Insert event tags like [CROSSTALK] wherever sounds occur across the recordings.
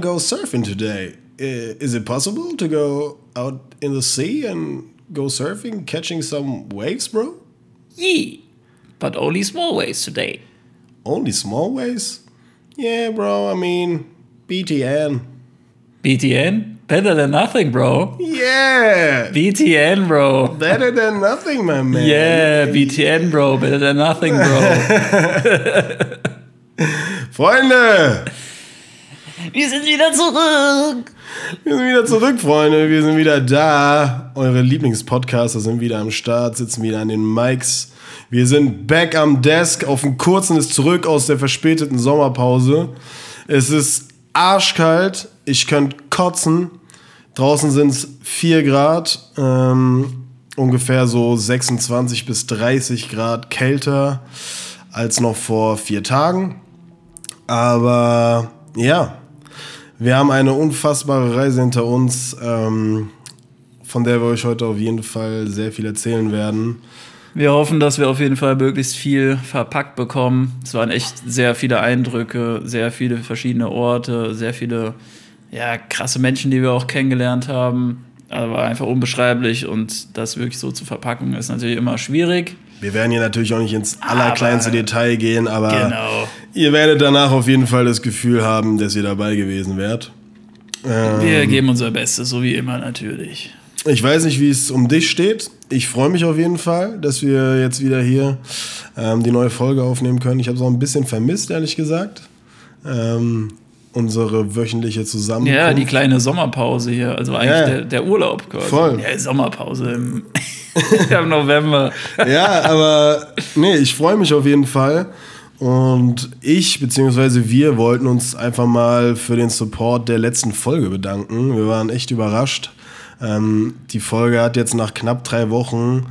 to go surfing today. Is it possible to go out in the sea and go surfing, catching some waves, bro? Yee, but only small waves today. Only small waves? Yeah, bro, I mean, BTN. BTN? Better than nothing, bro. Yeah! BTN, bro. Better than nothing, my man. Yeah, BTN, bro. Better than nothing, bro. [LAUGHS] Freunde! Wir sind wieder zurück. Wir sind wieder zurück, Freunde. Wir sind wieder da. Eure Lieblingspodcaster sind wieder am Start, sitzen wieder an den Mics. Wir sind back am Desk. Auf dem kurzen ist zurück aus der verspäteten Sommerpause. Es ist arschkalt. Ich könnte kotzen. Draußen sind es 4 Grad. Ähm, ungefähr so 26 bis 30 Grad kälter als noch vor vier Tagen. Aber ja, wir haben eine unfassbare Reise hinter uns, ähm, von der wir euch heute auf jeden Fall sehr viel erzählen werden. Wir hoffen, dass wir auf jeden Fall möglichst viel verpackt bekommen. Es waren echt sehr viele Eindrücke, sehr viele verschiedene Orte, sehr viele ja, krasse Menschen, die wir auch kennengelernt haben. Also war einfach unbeschreiblich und das wirklich so zu verpacken ist natürlich immer schwierig. Wir werden hier natürlich auch nicht ins allerkleinste Aber- Detail gehen, aber Genau. Ihr werdet danach auf jeden Fall das Gefühl haben, dass ihr dabei gewesen wärt. Ähm, Wir geben unser Bestes, so wie immer natürlich. Ich weiß nicht, wie es um dich steht. Ich freue mich auf jeden Fall, dass wir jetzt wieder hier ähm, die neue Folge aufnehmen können. Ich habe es auch ein bisschen vermisst, ehrlich gesagt. Ähm, unsere wöchentliche Zusammenkunft. Ja, die kleine Sommerpause hier, also eigentlich Ja. der, der Urlaub quasi. Voll. Ja, Sommerpause im, [LAUGHS] im November. ja, aber nee, ich freue mich auf jeden Fall. Und ich bzw. wir wollten uns einfach mal für den Support der letzten Folge bedanken. Wir waren echt überrascht. Ähm, die Folge hat jetzt nach knapp drei Wochen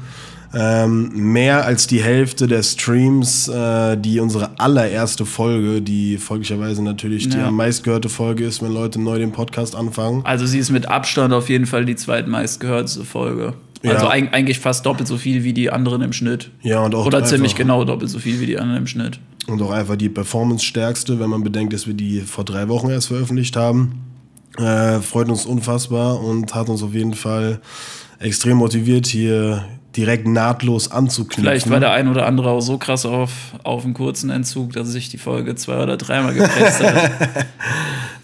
ähm, mehr als die Hälfte der Streams, äh, die unsere allererste Folge, die folglicherweise natürlich die Ja. am meistgehörte Folge ist, wenn Leute neu den Podcast anfangen. Also sie ist mit Abstand auf jeden Fall die zweitmeistgehörteste Folge. Ja. Also eig eigentlich fast doppelt so viel wie die anderen im Schnitt. Ja, und auch Oder ziemlich genau doppelt so viel wie die anderen im Schnitt. Und auch einfach die Performance-stärkste, wenn man bedenkt, dass wir die vor drei Wochen erst veröffentlicht haben. Äh, freut uns unfassbar und hat uns auf jeden Fall extrem motiviert, hier direkt nahtlos anzuknüpfen. Vielleicht war der ein oder andere auch so krass auf, auf einen kurzen Entzug, dass sich die Folge zwei oder dreimal gepresst hat. [LAUGHS]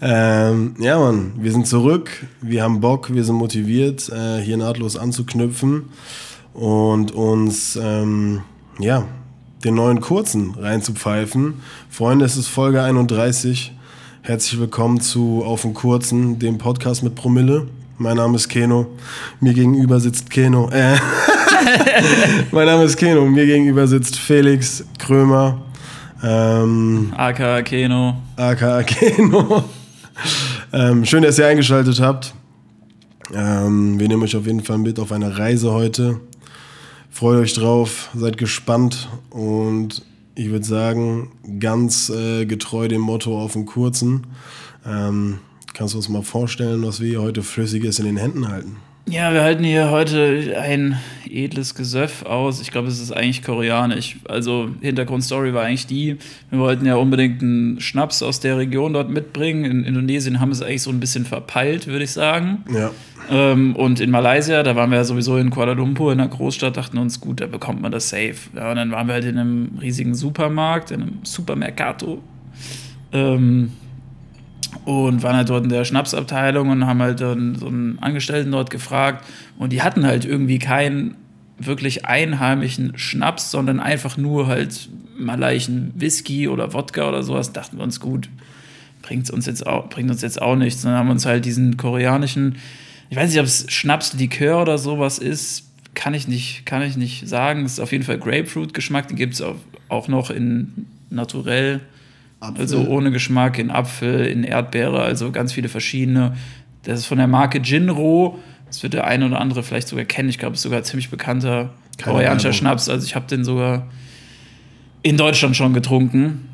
Ähm, ja, Mann, wir sind zurück, wir haben Bock, wir sind motiviert, äh, hier nahtlos anzuknüpfen und uns, ähm, ja, den neuen kurzen reinzupfeifen. Freunde, es ist Folge 31. Herzlich willkommen zu Auf dem Kurzen, dem Podcast mit Promille. Mein Name ist Keno. Mir gegenüber sitzt Keno. Äh. [LAUGHS] mein Name ist Keno. Mir gegenüber sitzt Felix Krömer. Ähm, aka Keno. aka Keno. ähm, schön, dass ihr eingeschaltet habt. Ähm, wir nehmen euch auf jeden Fall mit auf eine Reise heute. Freut euch drauf, seid gespannt und ich würde sagen, ganz äh, getreu dem Motto auf dem Kurzen. Ähm, kannst du uns mal vorstellen, was wir heute Flüssiges in den Händen halten? Ja, wir halten hier heute ein edles Gesöff aus. Ich glaube, es ist eigentlich koreanisch. Also Hintergrundstory war eigentlich die, wir wollten ja unbedingt einen Schnaps aus der Region dort mitbringen. In Indonesien haben wir es eigentlich so ein bisschen verpeilt, würde ich sagen. Ja. Ähm, und in Malaysia, da waren wir ja sowieso in Kuala Lumpur, in der Großstadt, dachten uns, gut, da bekommt man das safe. Ja, und dann waren wir halt in einem riesigen Supermarkt, in einem Supermercato. Ähm, und waren halt dort in der Schnapsabteilung und haben halt dann so einen Angestellten dort gefragt. Und die hatten halt irgendwie keinen wirklich einheimischen Schnaps, sondern einfach nur halt malayischen Whisky oder Wodka oder sowas. Dachten wir uns, gut, bringt uns jetzt auch, bringt uns jetzt auch nichts. Dann haben wir uns halt diesen koreanischen, ich weiß nicht, ob es Schnaps-Likör oder sowas ist, kann ich nicht, kann ich nicht sagen. Es ist auf jeden Fall Grapefruit-Geschmack, den gibt es auch noch in naturell, also ohne Geschmack, in Apfel, in Erdbeere, also ganz viele verschiedene. Das ist von der Marke Jinro. Das wird der eine oder andere vielleicht sogar kennen. Ich glaube, es ist sogar ein ziemlich bekannter koreanischer. Schnaps. Also ich habe den sogar in Deutschland schon getrunken.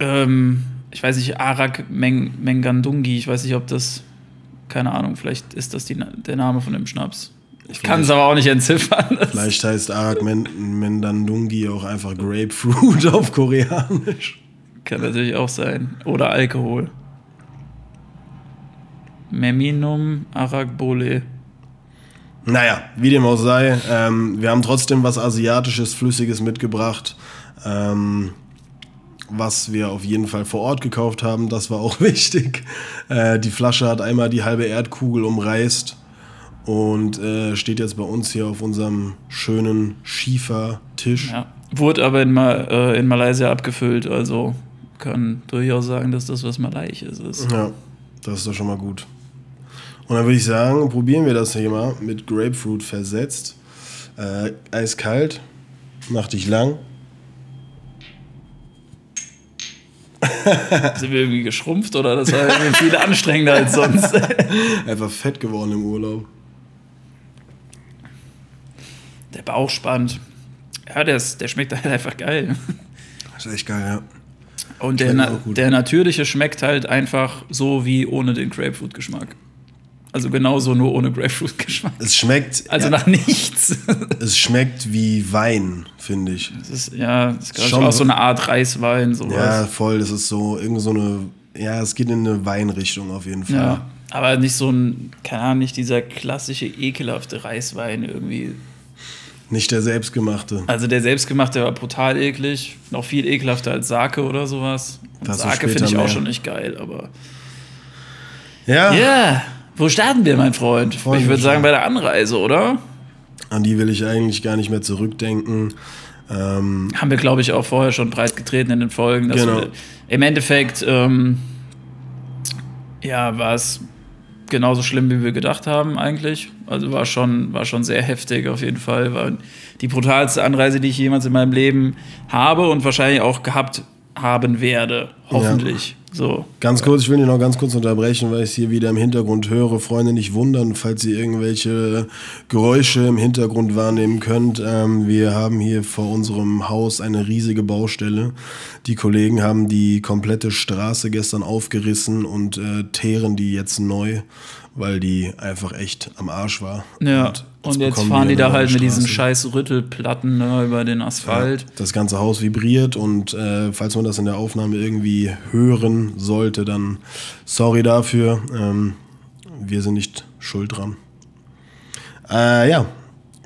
Ähm, ich weiß nicht, Arak Meng Mengandungi, ich weiß nicht, ob das, keine Ahnung, vielleicht ist das die, der Name von dem Schnaps. Ich kann es aber auch nicht entziffern. Vielleicht heißt Arak Men Mendandungi auch einfach Grapefruit [LAUGHS] auf Koreanisch. Kann natürlich auch sein. Oder Alkohol. Meminum Aragbole. Naja, wie dem auch sei, ähm, wir haben trotzdem was Asiatisches, Flüssiges mitgebracht, ähm, was wir auf jeden Fall vor Ort gekauft haben. Das war auch [LAUGHS] wichtig. Äh, die Flasche hat einmal die halbe Erdkugel umreißt und äh, steht jetzt bei uns hier auf unserem schönen Schiefertisch. Ja. Wurde aber in, Ma äh, in Malaysia abgefüllt, also kann durchaus sagen, dass das was Malaisches ist. Ja, das ist doch schon mal gut. Und dann würde ich sagen, probieren wir das hier mal mit Grapefruit versetzt. Äh, eiskalt, mach dich lang. [LAUGHS] Sind wir irgendwie geschrumpft oder das war irgendwie viel anstrengender als sonst? [LAUGHS] Einfach fett geworden im Urlaub. Der Bauch spannt. Ja, der, ist, der schmeckt halt einfach geil. Das ist echt geil, ja. Und der, na, der natürliche schmeckt halt einfach so wie ohne den Grapefruit-Geschmack. Also genauso nur ohne Grapefruit-Geschmack. Es schmeckt, Also ja, nach nichts. [LAUGHS] es schmeckt wie Wein, finde ich. Das ist, ja, das ist Schon auch so- so eine Art Reiswein, sowas. Ja, voll. Das ist so irgend so eine. Ja, es geht in eine Weinrichtung auf jeden Fall. Ja, aber nicht so ein, keine Ahnung, nicht dieser klassische, ekelhafte Reiswein irgendwie. Nicht der selbstgemachte. Also der selbstgemachte war brutal eklig, noch viel ekelhafter als Sake oder sowas. Und Dazu Sake finde ich auch mehr. schon nicht geil, aber. Ja, Ja, wo starten wir, mein Freund? Freunde, ich würde sagen bei der Anreise, oder? an die will ich eigentlich gar nicht mehr zurückdenken. Ähm, Haben wir, glaube ich, auch vorher schon breit getreten in den Folgen. Genau. wir, Im Endeffekt, ähm, ja, war es genauso schlimm, wie wir gedacht haben, eigentlich. Also war schon, war schon sehr heftig auf jeden Fall. War die brutalste Anreise, die ich jemals in meinem Leben habe und wahrscheinlich auch gehabt haben werde. Hoffentlich. So. Ganz kurz, ich will dich noch ganz kurz unterbrechen, weil ich es hier wieder im Hintergrund höre. Freunde, nicht wundern, falls ihr irgendwelche Geräusche im Hintergrund wahrnehmen könnt. Ähm, wir haben hier vor unserem Haus eine riesige Baustelle. Die Kollegen haben die komplette Straße gestern aufgerissen und äh, teeren die jetzt neu, weil die einfach echt am Arsch war. Ja. Und jetzt, bekommen fahren die da halt mit diesen scheiß Rüttelplatten ne, über den Asphalt. Das ganze Haus vibriert und äh, falls man das in der Aufnahme irgendwie hören sollte, dann sorry dafür. Ähm, wir sind nicht schuld dran. Äh, ja,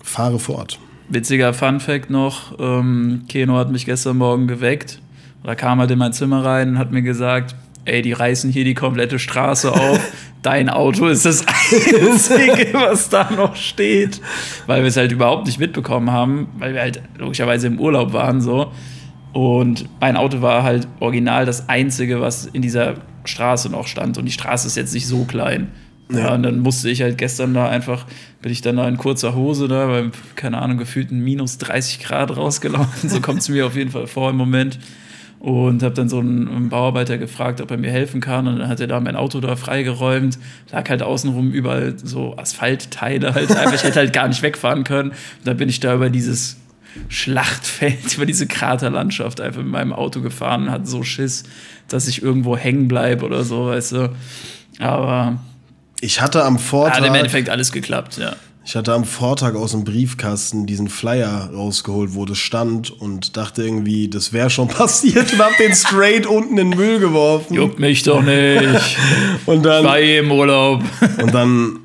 fahre fort. Witziger Fun-Fact noch: ähm, Keno hat mich gestern Morgen geweckt. Da kam halt in mein Zimmer rein und hat mir gesagt: Ey, die reißen hier die komplette Straße auf. [LAUGHS] Dein Auto ist das Einzige, was da noch steht. Weil wir es halt überhaupt nicht mitbekommen haben, weil wir halt logischerweise im Urlaub waren so. Und mein Auto war halt original das Einzige, was in dieser Straße noch stand. Und die Straße ist jetzt nicht so klein. Ja. Ja. und dann musste ich halt gestern da einfach, bin ich dann da in kurzer Hose da, bei, keine Ahnung, gefühlten minus 30 Grad rausgelaufen. So kommt es mir auf jeden Fall vor im Moment. Und habe dann so einen, Bauarbeiter gefragt, ob er mir helfen kann. Und dann hat er da mein Auto da freigeräumt. Lag halt außenrum überall so Asphaltteile halt [LAUGHS] einfach. Ich hätte halt gar nicht wegfahren können. Und dann bin ich da über dieses Schlachtfeld, [LAUGHS] über diese Kraterlandschaft einfach mit meinem Auto gefahren und hatte so Schiss, dass ich irgendwo hängen bleibe oder so, weißt du. Aber Ich hatte am hat Vortag, im Endeffekt alles geklappt, ja. Ich hatte am Vortag aus dem Briefkasten diesen Flyer rausgeholt, wo das stand und dachte irgendwie, das wäre schon [LAUGHS] passiert und hab den straight unten in den Müll geworfen. Juckt mich doch nicht. [LAUGHS] Und dann, Bei im Urlaub. [LAUGHS] Und dann,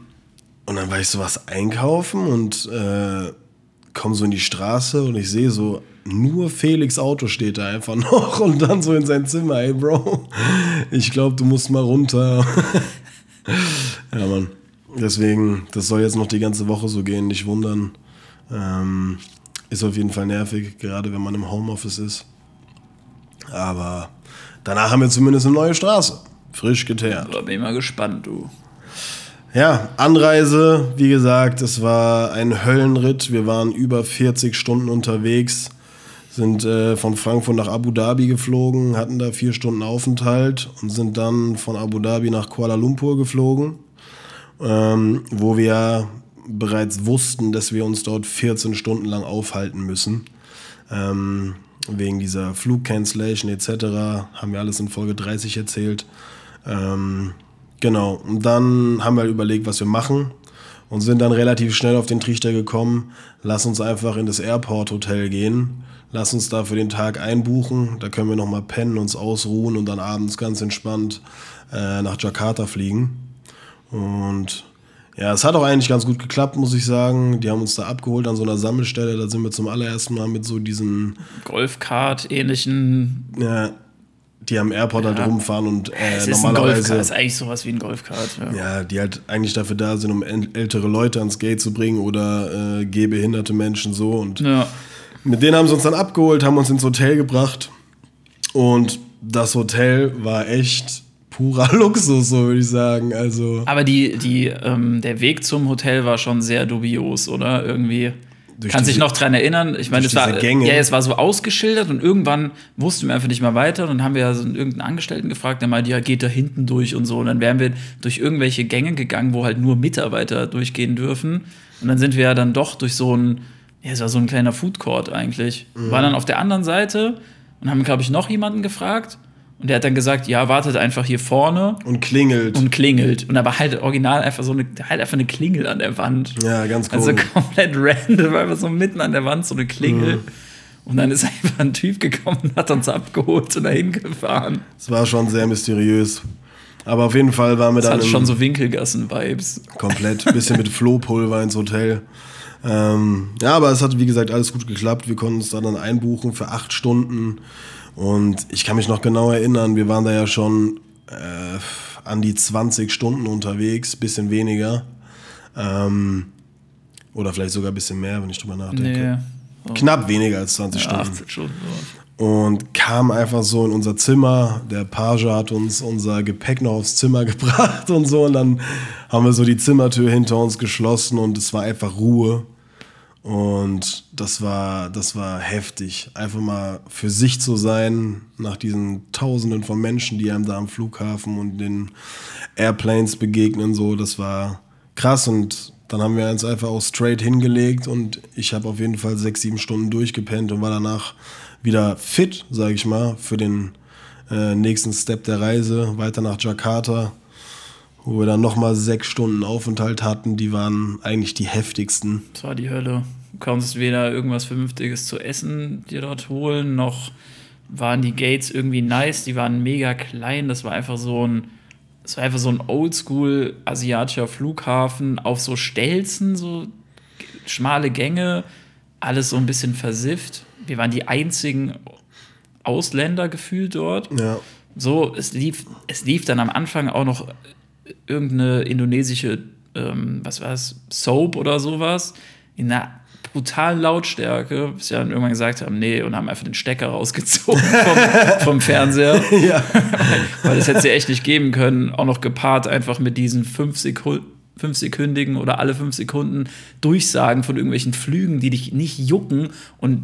und dann war ich so was einkaufen und äh, komme so in die Straße und ich sehe so, nur Felix Auto steht da einfach noch und dann so in sein Zimmer, ey Bro, ich glaube, du musst mal runter. ja, Mann. Deswegen, das soll jetzt noch die ganze Woche so gehen, nicht wundern. Ähm, ist auf jeden Fall nervig, gerade wenn man im Homeoffice ist. Aber danach haben wir zumindest eine neue Straße. Frisch geteert. Da bin ich mal gespannt, du. Ja, Anreise, wie gesagt, es war ein Höllenritt. Wir waren über 40 Stunden unterwegs, sind äh, von Frankfurt nach Abu Dhabi geflogen, hatten da vier Stunden Aufenthalt und sind dann von Abu Dhabi nach Kuala Lumpur geflogen, ähm, wo wir bereits wussten, dass wir uns dort 14 Stunden lang aufhalten müssen. Ähm, wegen dieser Flugcancellation etc. haben wir alles in Folge 30 erzählt. Ähm, genau, und dann haben wir überlegt, was wir machen. und sind dann relativ schnell auf den Trichter gekommen, lass uns einfach in das Airport Hotel gehen, lass uns da für den Tag einbuchen, da können wir nochmal pennen, uns ausruhen und dann abends ganz entspannt äh, nach Jakarta fliegen. Und ja, es hat auch eigentlich ganz gut geklappt, muss ich sagen. Die haben uns da abgeholt an so einer Sammelstelle. Da sind wir zum allerersten Mal mit so diesen Golfkart-ähnlichen. Ja, die am Airport halt Ja. rumfahren und äh, Es ist ein normalerweise. Golfkart, ist eigentlich sowas wie ein Golfkart. Ja. Ja, die halt eigentlich dafür da sind, um äl- ältere Leute ans Gate zu bringen oder äh, gehbehinderte Menschen so. Und Ja. mit denen haben sie uns dann abgeholt, haben uns ins Hotel gebracht. Und das Hotel war echt purer [LAUGHS] Luxus, so würde ich sagen. Also Aber die, die, ähm, der Weg zum Hotel war schon sehr dubios, oder? Irgendwie. Durch Kann sich diese- noch dran erinnern. Ich meine, es war, Gänge. ja, es war so ausgeschildert und irgendwann wussten wir einfach nicht mehr weiter. Und dann haben wir ja so einen- irgendeinen Angestellten gefragt, der meinte, ja, geht da hinten durch und so. Und dann wären wir durch irgendwelche Gänge gegangen, wo halt nur Mitarbeiter durchgehen dürfen. Und dann sind wir ja dann doch durch so ein, ja, es war so ein kleiner Food Court eigentlich. Mhm. Waren dann auf der anderen Seite und haben, glaube ich, noch jemanden gefragt. Und der hat dann gesagt, ja, wartet einfach hier vorne und klingelt. und klingelt. Und war halt original einfach so eine, halt einfach eine Klingel an der Wand. ja, ganz Also komisch. komplett [LAUGHS] random, einfach so mitten an der Wand so eine Klingel. Mhm. Und dann ist einfach ein Typ gekommen und hat uns abgeholt und dahin gefahren. Es war schon sehr mysteriös. Aber auf jeden Fall waren wir Das dann hatte im- schon so Winkelgassen-Vibes. komplett. Bisschen mit Flohpulver ins Hotel. Ähm, ja, aber es hat, wie gesagt, alles gut geklappt. Wir konnten uns da dann einbuchen für acht Stunden. Und ich kann mich noch genau erinnern, wir waren da ja schon äh, an die 20 Stunden unterwegs, bisschen weniger. Ähm, oder vielleicht sogar ein bisschen mehr, wenn ich drüber nachdenke. Nee. Knapp weniger als 20 Ja, Stunden 18 Stunden. und kam einfach so in unser Zimmer. Der Page hat uns unser Gepäck noch aufs Zimmer [LAUGHS] gebracht und so. Und dann haben wir so die Zimmertür hinter uns geschlossen und es war einfach Ruhe. Und das war, das war heftig. Einfach mal für sich zu sein, nach diesen Tausenden von Menschen, die einem da am Flughafen und den Airplanes begegnen, so, das war krass. Und dann haben wir uns einfach auch straight hingelegt und ich habe auf jeden Fall sechs, sieben Stunden durchgepennt und war danach wieder fit, sage ich mal, für den äh, nächsten Step der Reise weiter nach Jakarta, wo wir dann nochmal sechs Stunden Aufenthalt hatten. Die waren eigentlich die heftigsten. Das war die Hölle. Du konntest weder irgendwas Vernünftiges zu essen dir dort holen, noch waren die Gates irgendwie nice. Die waren mega klein. Das war einfach so ein, das war einfach so ein oldschool asiatischer Flughafen auf so Stelzen, so schmale Gänge, alles so ein bisschen versifft. Wir waren die einzigen Ausländer gefühlt dort. Ja. So, es lief, es lief dann am Anfang auch noch irgendeine indonesische, ähm, was war es, Soap oder sowas, in einer brutalen Lautstärke, bis wir dann irgendwann gesagt haben, nee, und haben einfach den Stecker rausgezogen [LAUGHS] vom, vom Fernseher. [LAUGHS] ja. Weil das hätte ja echt nicht geben können. Auch noch gepaart einfach mit diesen fünf Sekunden fünfsekündigen oder alle fünf Sekunden Durchsagen von irgendwelchen Flügen, die dich nicht jucken und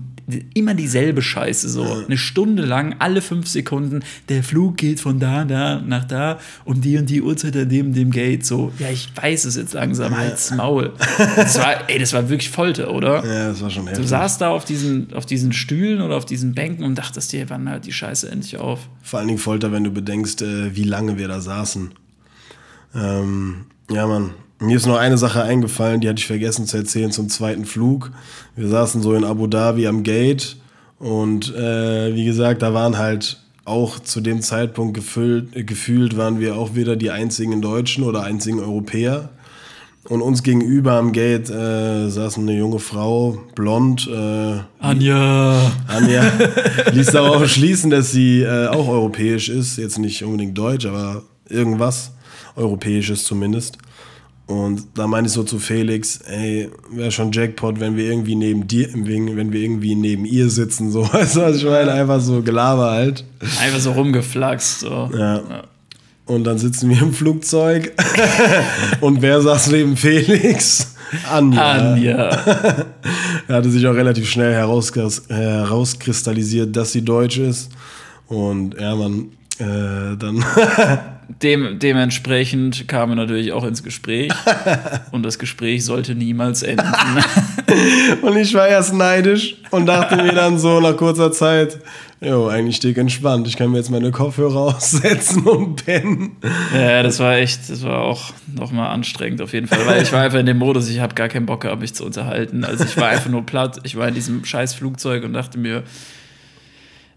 immer dieselbe Scheiße so. Eine Stunde lang, alle fünf Sekunden, der Flug geht von da, da nach da um die und die Uhrzeit an dem, dem Gate. So, ja, ich weiß es jetzt langsam, halt's Maul. [LAUGHS] Das war, ey, das war wirklich Folter, oder? ja, das war schon Du heftig. saßt da auf diesen, auf diesen Stühlen oder auf diesen Bänken und dachtest dir, wann hört die Scheiße endlich auf? Vor allen Dingen Folter, wenn du bedenkst, äh, wie lange wir da saßen. Ähm, ja, Mann. Mir ist noch eine Sache eingefallen, die hatte ich vergessen zu erzählen zum zweiten Flug. Wir saßen so in Abu Dhabi am Gate und äh, wie gesagt, da waren halt auch zu dem Zeitpunkt gefüllt, gefühlt waren wir auch wieder die einzigen Deutschen oder einzigen Europäer. Und uns gegenüber am Gate äh, saß eine junge Frau, blond, äh, Anja. Anja [LAUGHS] ließ darauf schließen, dass sie äh, auch europäisch ist. Jetzt nicht unbedingt deutsch, aber irgendwas Europäisches zumindest. Und da meinte ich so zu Felix, ey, wäre schon Jackpot, wenn wir irgendwie neben dir, wenn wir irgendwie neben ihr sitzen, so, [LAUGHS] weißt du, was ich meine? Einfach so Gelaber halt. Einfach so rumgeflaxt. So. Ja. Und dann sitzen wir im Flugzeug [LAUGHS] und wer saß neben Felix? Anja. Anja. [LAUGHS] Er hatte sich auch relativ schnell herauskris- herauskristallisiert, dass sie deutsch ist. Und ja, man, äh, dann dem, dementsprechend kamen wir natürlich auch ins Gespräch. [LAUGHS] und das Gespräch sollte niemals enden. [LAUGHS] und ich war erst neidisch und dachte mir dann so nach kurzer Zeit, jo, eigentlich dick entspannt. Ich kann mir jetzt meine Kopfhörer [LAUGHS] aussetzen und pennen. Ja, das war echt, das war auch nochmal anstrengend auf jeden Fall, weil ich war einfach in dem Modus, ich habe gar keinen Bock gehabt, mich zu unterhalten. Also ich war einfach nur platt. Ich war in diesem scheiß Flugzeug und dachte mir,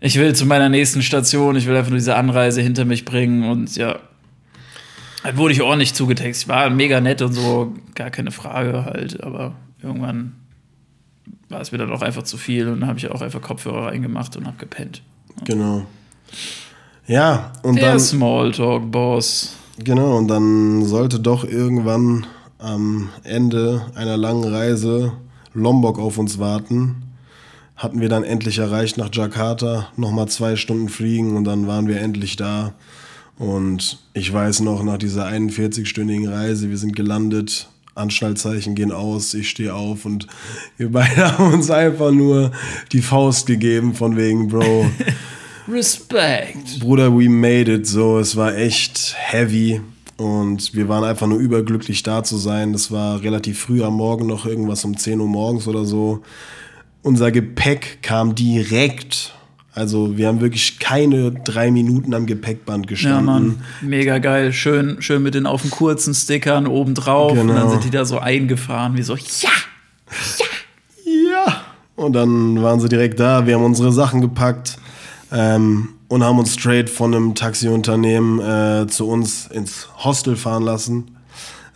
ich will zu meiner nächsten Station, ich will einfach nur diese Anreise hinter mich bringen und ja, dann wurde ich ordentlich zugetextet. War mega nett und so, gar keine Frage halt, aber irgendwann war es mir dann auch einfach zu viel und dann habe ich auch einfach Kopfhörer reingemacht und habe gepennt. Genau. Ja, und Der dann. Smalltalk-Boss. Genau, und dann sollte doch irgendwann am Ende einer langen Reise Lombok auf uns warten. Hatten wir dann endlich erreicht nach Jakarta, nochmal zwei Stunden fliegen und dann waren wir endlich da. Und ich weiß noch, nach dieser 41-stündigen Reise, wir sind gelandet, Anschnallzeichen gehen aus, ich stehe auf und wir beide [LAUGHS] haben uns einfach nur die Faust gegeben von wegen, Bro, [LAUGHS] Respekt. Bruder, we made it. So, es war echt heavy und wir waren einfach nur überglücklich da zu sein. Das war relativ früh am Morgen, noch irgendwas um 10 Uhr morgens oder so. Unser Gepäck kam direkt. Also wir haben wirklich keine drei Minuten am Gepäckband Ja, gestanden. Mann, mega geil. Schön, schön mit den auf den kurzen Stickern oben drauf. Und Genau. dann sind die da so eingefahren, wie so, ja! Ja. Und dann waren sie direkt da. Wir haben unsere Sachen gepackt ähm, und haben uns straight von einem Taxiunternehmen äh, zu uns ins Hostel fahren lassen.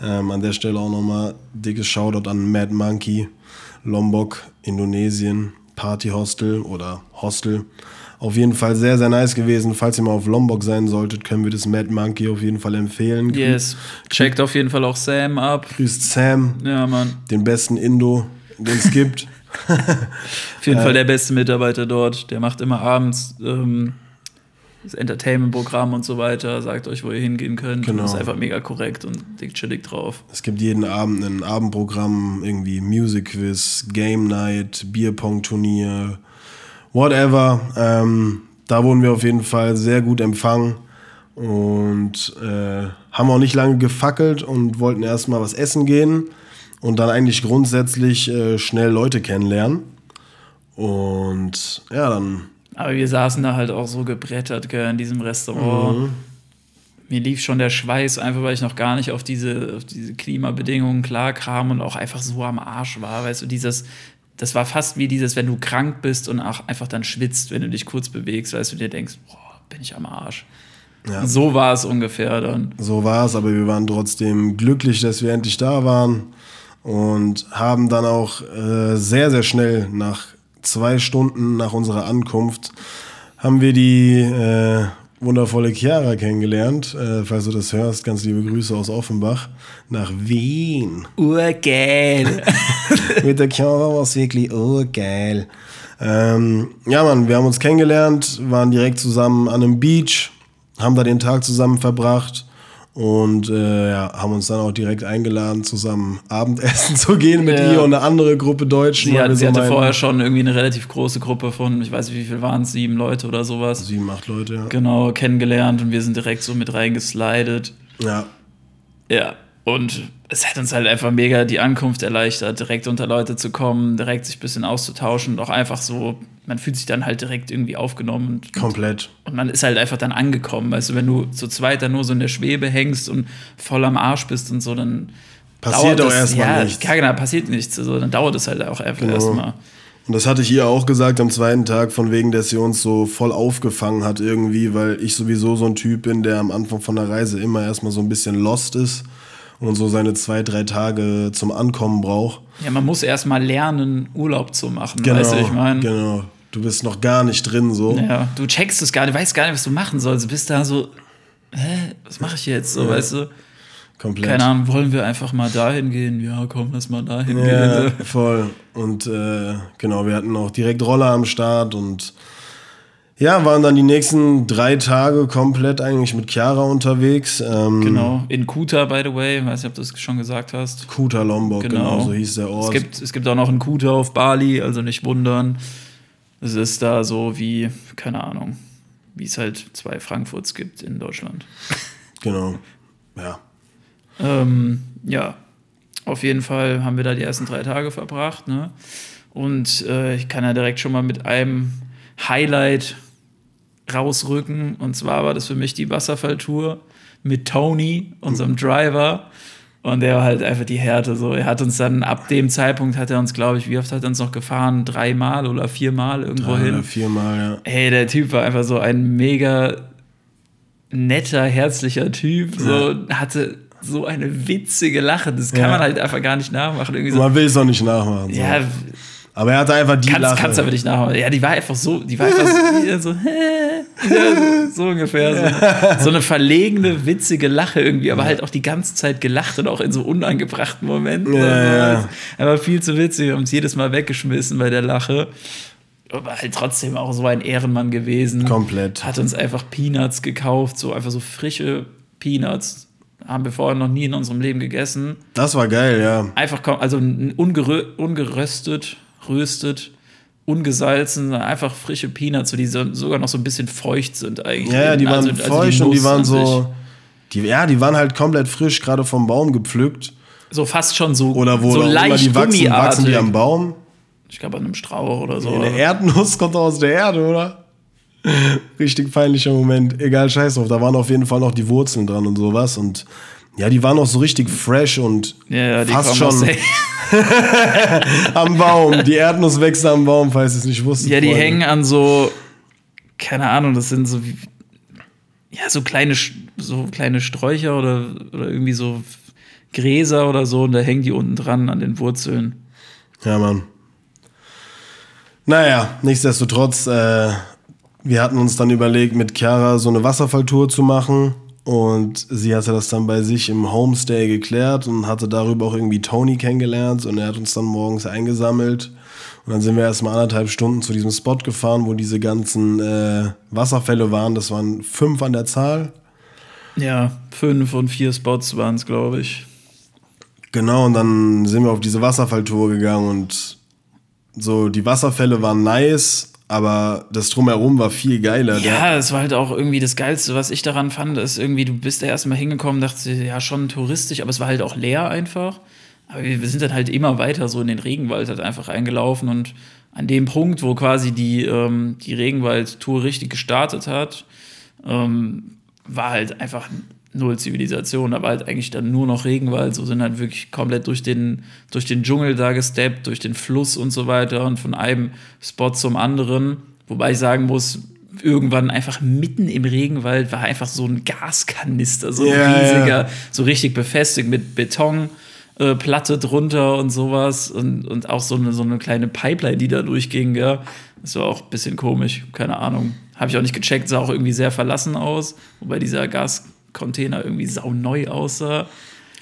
Ähm, an der Stelle auch nochmal dickes Shoutout an Mad Monkey, Lombok, Indonesien, Party Hostel oder Hostel. Auf jeden Fall sehr, sehr nice gewesen. Falls ihr mal auf Lombok sein solltet, können wir das Mad Monkey auf jeden Fall empfehlen. Yes. Checkt auf jeden Fall auch Sam ab. Grüßt Sam, Ja, Mann. den besten Indo, den es gibt. [LAUGHS] Auf jeden Fall der beste Mitarbeiter dort. Der macht immer abends ähm, das Entertainment-Programm und so weiter. Sagt euch, wo ihr hingehen könnt. Genau. Und ist einfach mega korrekt und dick chillig drauf. Es gibt jeden Abend ein Abendprogramm, irgendwie Music Quiz, Game Night, Bierpong-Turnier, whatever. Ähm, da wurden wir auf jeden Fall sehr gut empfangen und äh, haben auch nicht lange gefackelt und wollten erstmal was essen gehen und dann eigentlich grundsätzlich äh, schnell Leute kennenlernen. Und ja, dann Aber wir saßen da halt auch so gebrettert gell, in diesem Restaurant. Mhm. Mir lief schon der Schweiß, einfach weil ich noch gar nicht auf diese, auf diese Klimabedingungen klar kam und auch einfach so am Arsch war. Weißt du, dieses, das war fast wie dieses, wenn du krank bist und auch einfach dann schwitzt, wenn du dich kurz bewegst, weißt du, dir denkst, boah, bin ich am Arsch. Ja. So war es ungefähr dann. So war es, aber wir waren trotzdem glücklich, dass wir endlich da waren und haben dann auch äh, sehr, sehr schnell nach zwei Stunden nach unserer Ankunft haben wir die äh, wundervolle Chiara kennengelernt. Äh, falls du das hörst, ganz liebe Grüße aus Offenbach nach Wien. Urgeil. [LAUGHS] Mit der Chiara war es wirklich urgeil. Ähm, ja, Mann, wir haben uns kennengelernt, waren direkt zusammen an einem Beach, haben da den Tag zusammen verbracht und äh, ja, haben uns dann auch direkt eingeladen, zusammen Abendessen [LAUGHS] zu gehen mit Ja. ihr und eine andere Gruppe Deutschen. sie, hat, sie so hatte vorher schon irgendwie eine relativ große Gruppe von, ich weiß nicht, wie viel waren es, sieben Leute oder sowas. Sieben, acht Leute, ja. Genau, kennengelernt und wir sind direkt so mit reingeslidet. ja. Ja, und es hat uns halt einfach mega die Ankunft erleichtert, direkt unter Leute zu kommen, direkt sich ein bisschen auszutauschen und auch einfach so, man fühlt sich dann halt direkt irgendwie aufgenommen und, Komplett. und man ist halt einfach dann angekommen. Weißt du, wenn du zu zweit dann nur so in der Schwebe hängst und voll am Arsch bist und so, dann Passiert auch erstmal ja, nichts. Ja, genau, passiert nichts. Also, dann dauert es halt auch einfach Genau. erstmal. Und das hatte ich ihr auch gesagt am zweiten Tag, von wegen, dass sie uns so voll aufgefangen hat irgendwie, weil ich sowieso so ein Typ bin, der am Anfang von der Reise immer erstmal so ein bisschen lost ist und so seine zwei, drei Tage zum Ankommen braucht. Ja, man muss erstmal lernen, Urlaub zu machen. Weißt du, ich meine. genau. Du bist noch gar nicht drin so. Ja, du checkst es gar nicht, weißt gar nicht, was du machen sollst. Du bist da so, hä, was mache ich jetzt? So, weißt du? Komplett. Keine Ahnung, wollen wir einfach mal dahin gehen? Ja, komm, lass mal dahin Ja, gehen. [LAUGHS] voll. Und äh, genau, wir hatten auch direkt Roller am Start und ja, waren dann die nächsten drei Tage komplett eigentlich mit Chiara unterwegs. Ähm, Genau, in Kuta, by the way, weiß nicht, ob du es schon gesagt hast. Kuta Lombok, genau. Genau. so hieß der Es Ort. gibt, es gibt auch noch einen Kuta auf Bali, also nicht wundern. Es ist da so wie, keine Ahnung, wie es halt zwei Frankfurts gibt in Deutschland. [LAUGHS] Genau. Ja. Ähm, ja, auf jeden Fall haben wir da die ersten drei Tage verbracht. Ne? Und äh, ich kann ja direkt schon mal mit einem Highlight rausrücken. Und zwar war das für mich die Wasserfalltour mit Tony, unserem Driver. Und der war halt einfach die Härte. So, er hat uns dann ab dem Zeitpunkt hat er uns, glaube ich, wie oft hat er uns noch gefahren? Dreimal oder viermal irgendwo Drei hin. oder viermal, ja. Ey, der Typ war einfach so ein mega netter, herzlicher Typ. So hatte so eine witzige Lache. Das kann Ja. man halt einfach gar nicht nachmachen. Irgendwie so, Man will es auch nicht nachmachen. So. ja, Aber er hatte einfach die kannst, Lache. kannst aber nicht nachmachen. Ja, die war einfach so, die war einfach so, [LAUGHS] so, so ungefähr. So, [LAUGHS] so eine verlegene, witzige Lache irgendwie, aber halt auch die ganze Zeit gelacht und auch in so unangebrachten Momenten. Ja, Also, ja. Er war viel zu witzig, wir haben uns jedes Mal weggeschmissen bei der Lache. Aber halt trotzdem auch so ein Ehrenmann gewesen. Komplett. Hat uns einfach Peanuts gekauft, so einfach so frische Peanuts. Haben wir vorher noch nie in unserem Leben gegessen. Das war geil, ja. Einfach, also ungerö ungeröstet, röstet, ungesalzen, einfach frische Peanuts, die so, sogar noch so ein bisschen feucht sind eigentlich. Ja, ja, die waren Also- also feucht und die waren so. Die, ja, die waren halt komplett frisch, gerade vom Baum gepflückt. So fast schon so, Oder wo so auch immer leicht die wachsen, wachsen die am Baum. Ich glaube an einem Strauch oder so. Eine Erdnuss kommt aus der Erde, oder? Richtig peinlicher Moment. Egal, scheiß drauf. Da waren auf jeden Fall noch die Wurzeln dran und sowas. Und ja, die waren noch so richtig fresh und ja, ja, die fast schon [LAUGHS] am Baum. Die Erdnuss wächst am Baum, falls ihr es nicht wusstet. Ja, die Freunde. hängen an so, keine Ahnung, das sind so ja, so kleine, so kleine Sträucher oder, oder irgendwie so Gräser oder so und da hängen die unten dran an den Wurzeln. Ja, Mann. Naja, nichtsdestotrotz, äh, wir hatten uns dann überlegt, mit Chiara so eine Wasserfalltour zu machen. Und sie hatte das dann bei sich im Homestay geklärt und hatte darüber auch irgendwie Tony kennengelernt. Und er hat uns dann morgens eingesammelt. Und dann sind wir erstmal anderthalb Stunden zu diesem Spot gefahren, wo diese ganzen äh, Wasserfälle waren. Das waren fünf an der Zahl. Ja, fünf und vier Spots waren es, glaube ich. Genau, und dann sind wir auf diese Wasserfalltour gegangen und so, die Wasserfälle waren nice, aber das Drumherum war viel geiler. Ja, es war halt auch irgendwie das Geilste, was ich daran fand, ist irgendwie, du bist da erstmal hingekommen, dachte, ja, schon touristisch, aber es war halt auch leer einfach. Aber wir wir sind dann halt immer weiter so in den Regenwald halt einfach eingelaufen und an dem Punkt, wo quasi die, ähm, die Regenwald-Tour richtig gestartet hat, ähm, war halt einfach null Zivilisation. Da war halt eigentlich dann nur noch Regenwald. So sind halt wirklich komplett durch den, durch den Dschungel da gesteppt, durch den Fluss und so weiter und von einem Spot zum anderen. Wobei ich sagen muss, irgendwann einfach mitten im Regenwald war einfach so ein Gaskanister, so ein riesiger, ja. so richtig befestigt mit Beton. äh, drunter und sowas und, und auch so eine, so eine kleine Pipeline, die da durchging, ja. Das war auch ein bisschen komisch, keine Ahnung. Habe ich auch nicht gecheckt, sah auch irgendwie sehr verlassen aus, wobei dieser Gascontainer irgendwie sauneu aussah.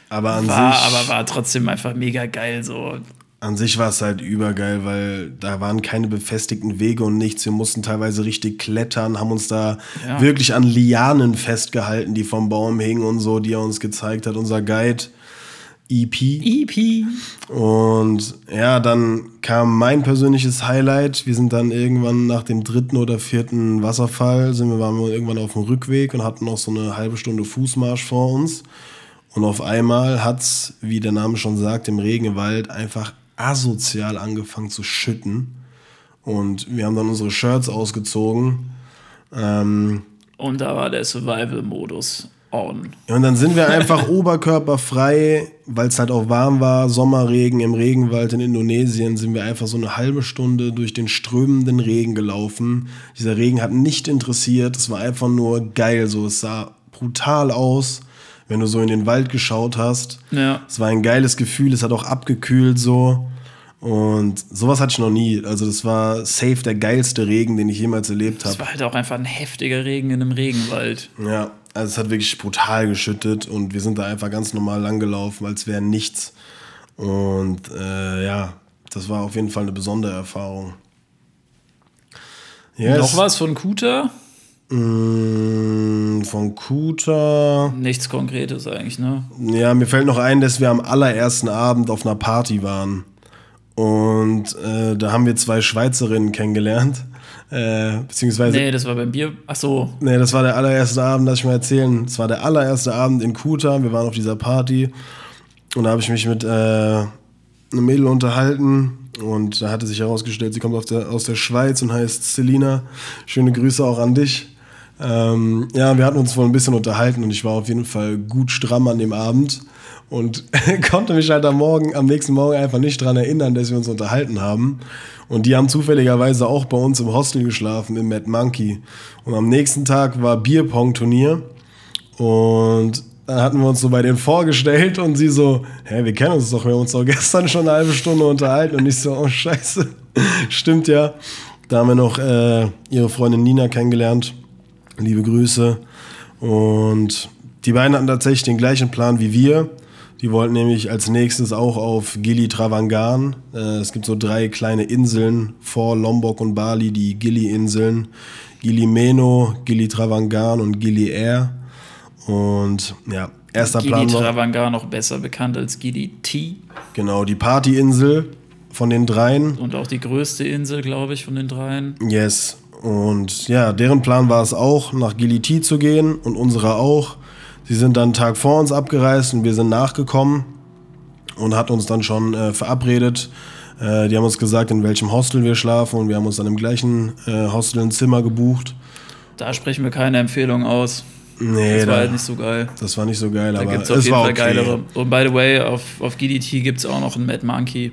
aber an War, sich, aber war trotzdem einfach mega geil, so. an sich war es halt übergeil, weil da waren keine befestigten Wege und nichts. Wir mussten teilweise richtig klettern, haben uns da Ja. wirklich an Lianen festgehalten, die vom Baum hingen und so, die er uns gezeigt hat, unser Guide. EP. EP. Und ja, dann kam mein persönliches Highlight. Wir sind dann irgendwann nach dem dritten oder vierten Wasserfall, sind wir, waren wir irgendwann auf dem Rückweg und hatten noch so eine halbe Stunde Fußmarsch vor uns. Und auf einmal hat's, wie der Name schon sagt, im Regenwald einfach asozial angefangen zu schütten. Und wir haben dann unsere Shirts ausgezogen. Ähm, Und da war der Survival-Modus on. Und dann sind wir einfach [LAUGHS] oberkörperfrei, weil es halt auch warm war, Sommerregen im Regenwald in Indonesien, sind wir einfach so eine halbe Stunde durch den strömenden Regen gelaufen. Dieser Regen hat nicht interessiert, es war einfach nur geil, so es sah brutal aus, wenn du so in den Wald geschaut hast. Ja. Es war ein geiles Gefühl, es hat auch abgekühlt so. Und sowas hatte ich noch nie. Also das war safe der geilste Regen, den ich jemals erlebt habe. Es war halt auch einfach ein heftiger Regen in einem Regenwald. Ja, also es hat wirklich brutal geschüttet und wir sind da einfach ganz normal langgelaufen, als wäre nichts. Und äh, ja, das war auf jeden Fall eine besondere Erfahrung. Yes. Noch was von Kuta? Mm, von Kuta. Nichts Konkretes eigentlich, ne? Ja, mir fällt noch ein, dass wir am allerersten Abend auf einer Party waren. Und äh, da haben wir zwei Schweizerinnen kennengelernt. Äh, beziehungsweise. Nee, das war beim Bier. Ach so. Nee, das war der allererste Abend, lass ich mal erzählen. Das war der allererste Abend in Kuta. Wir waren auf dieser Party. Und da habe ich mich mit äh, einem Mädel unterhalten. Und da hatte sich herausgestellt, sie kommt der, aus der Schweiz und heißt Selina. Schöne Grüße auch an dich. Ähm, ja, wir hatten uns wohl ein bisschen unterhalten und ich war auf jeden Fall gut stramm an dem Abend und [LAUGHS] konnte mich halt am Morgen, am nächsten Morgen einfach nicht daran erinnern, dass wir uns unterhalten haben. Und die haben zufälligerweise auch bei uns im Hostel geschlafen, im Mad Monkey. Und am nächsten Tag war Bierpong-Turnier. Und dann hatten wir uns so bei denen vorgestellt und sie so, hä, wir kennen uns doch, wir haben uns doch gestern schon eine halbe Stunde unterhalten. Und ich so, oh scheiße, [LAUGHS] stimmt ja. Da haben wir noch äh, ihre Freundin Nina kennengelernt. Liebe Grüße. Und die beiden hatten tatsächlich den gleichen Plan wie wir. Die wollten nämlich als nächstes auch auf Gili Travangan. Äh, es gibt so drei kleine Inseln vor Lombok und Bali, die Gili-Inseln. Gili Meno, Gili Travangan und Gili Air. Und ja, erster Gili Plan war... Travangan noch besser bekannt als Gili T. Genau, die Partyinsel von den dreien. Und auch die größte Insel, glaube ich, von den dreien. Yes. Und ja, deren Plan war es auch, nach Gili T zu gehen und unserer auch. Sie sind dann einen Tag vor uns abgereist und wir sind nachgekommen und hat uns dann schon äh, verabredet. Äh, die haben uns gesagt, in welchem Hostel wir schlafen und wir haben uns dann im gleichen äh, Hostel ein Zimmer gebucht. Da sprechen wir keine Empfehlung aus. Nee, das war da, halt nicht so geil. Das war nicht so geil, Da aber gibt es auf es jeden war Fall okay. geilere. Und by the way, auf, auf GDT gibt es auch noch ein Mad Monkey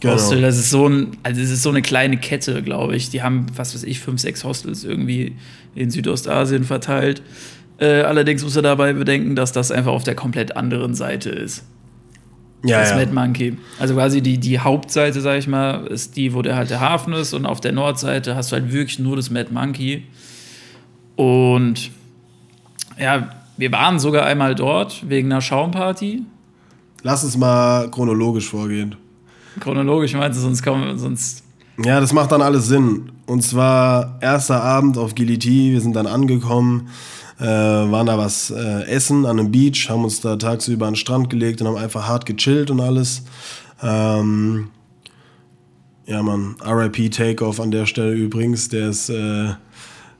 Genau. Hostel. Das ist so ein, also es ist so eine kleine Kette, glaube ich. Die haben, was weiß ich, fünf, sechs Hostels irgendwie in Südostasien verteilt. Äh, allerdings muss er dabei bedenken, dass das einfach auf der komplett anderen Seite ist. Ja, das ja. Mad Monkey. Also quasi die, die Hauptseite, sag ich mal, ist die, wo der halt der Hafen ist und auf der Nordseite hast du halt wirklich nur das Mad Monkey. Und ja, wir waren sogar einmal dort wegen einer Schaumparty. Lass uns mal chronologisch vorgehen. Chronologisch meinst du, sonst kommen, sonst. Ja, das macht dann alles Sinn. Und zwar erster Abend auf Giliti, wir sind dann angekommen, waren da was äh, essen an einem Beach, haben uns da tagsüber an den Strand gelegt und haben einfach hart gechillt und alles. Ähm, ja, man, RIP Takeoff an der Stelle übrigens, der ist äh,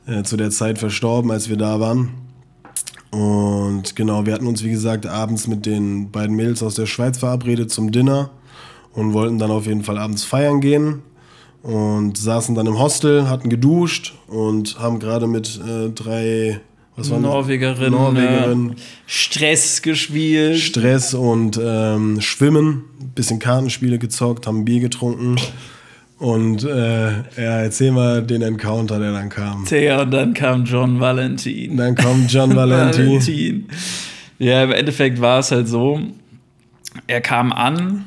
äh, zu der Zeit verstorben, als wir da waren. Und genau, wir hatten uns, wie gesagt, abends mit den beiden Mädels aus der Schweiz verabredet zum Dinner und wollten dann auf jeden Fall abends feiern gehen und saßen dann im Hostel, hatten geduscht und haben gerade mit äh, drei was waren das? Norwegerinnen, Norwegerinnen äh, Stress gespielt. Stress und ähm, Schwimmen, bisschen Kartenspiele gezockt, haben Bier getrunken und äh, ja, erzähl mal den Encounter, der dann kam. Tja, und dann kam John Valentin. Dann kommt John [LAUGHS] Valenti. Valentin. Ja, im Endeffekt war es halt so, er kam an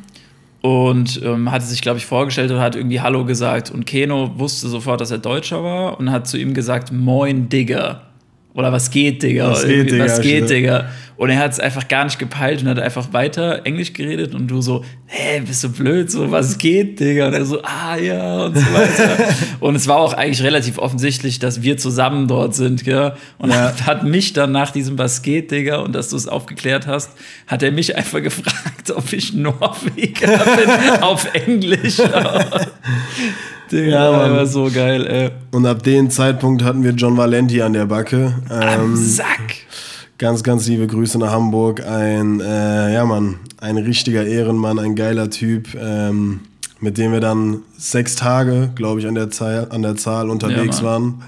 und ähm, hatte sich, glaube ich, vorgestellt und hat irgendwie Hallo gesagt. Und Keno wusste sofort, dass er Deutscher war und hat zu ihm gesagt, Moin, Digger. Oder was geht, Digga? Was geht, Digga, Was geht. Digga? Und er hat es einfach gar nicht gepeilt und hat einfach weiter Englisch geredet und du so, hä, bist du blöd? So, was geht, Digga? Und er so, ah ja, und so weiter. [LAUGHS] und es war auch eigentlich relativ offensichtlich, dass wir zusammen dort sind, gell? Und Ja. hat, [LAUGHS] hat mich dann nach diesem Was geht, Digga, und dass du es aufgeklärt hast, hat er mich einfach [LAUGHS] gefragt, ob ich Norweger bin auf Englisch. Digga, Ja, war so geil, ey. Und ab dem Zeitpunkt hatten wir John Valenti an der Backe. Am Ähm, Sack. ganz, ganz liebe Grüße nach Hamburg. Ein, äh, ja Mann, ein richtiger Ehrenmann, ein geiler Typ, ähm, mit dem wir dann sechs Tage, glaube ich, an der, Zahl, an der Zahl unterwegs Ja, waren.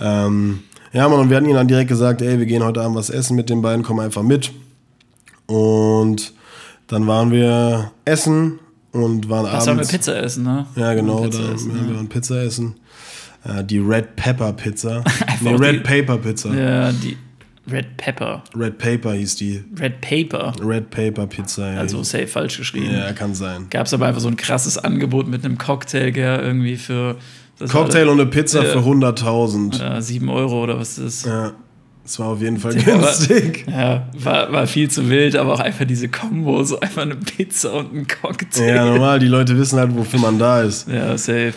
Ähm, ja, Mann, und wir hatten ihnen dann direkt gesagt, ey, wir gehen heute Abend was essen mit den beiden, komm einfach mit. Und dann waren wir essen und waren Was haben wir abends... Pizza essen, ne? Ja, genau, Pizza da essen, ja, ja. wir waren Pizza essen. Äh, die Red Pepper Pizza. [LAUGHS] nee, Red die- Paper Pizza. Ja, die Red Pepper. Red Paper hieß die. Red Paper. Red Paper Pizza, ja. Also safe falsch geschrieben. ja, kann sein. Gab es aber einfach so ein krasses Angebot mit einem Cocktail, gell, irgendwie für das Cocktail und eine Pizza Ja. für 100.000. war, äh, 7 Euro oder was das ist. Ja, es war auf jeden Fall [LAUGHS] aber- günstig. [LAUGHS] Ja, war, war viel zu wild, aber auch einfach diese Kombo, so einfach eine Pizza und ein Cocktail. Ja, normal, die Leute wissen halt, wofür man da ist. Ja, safe.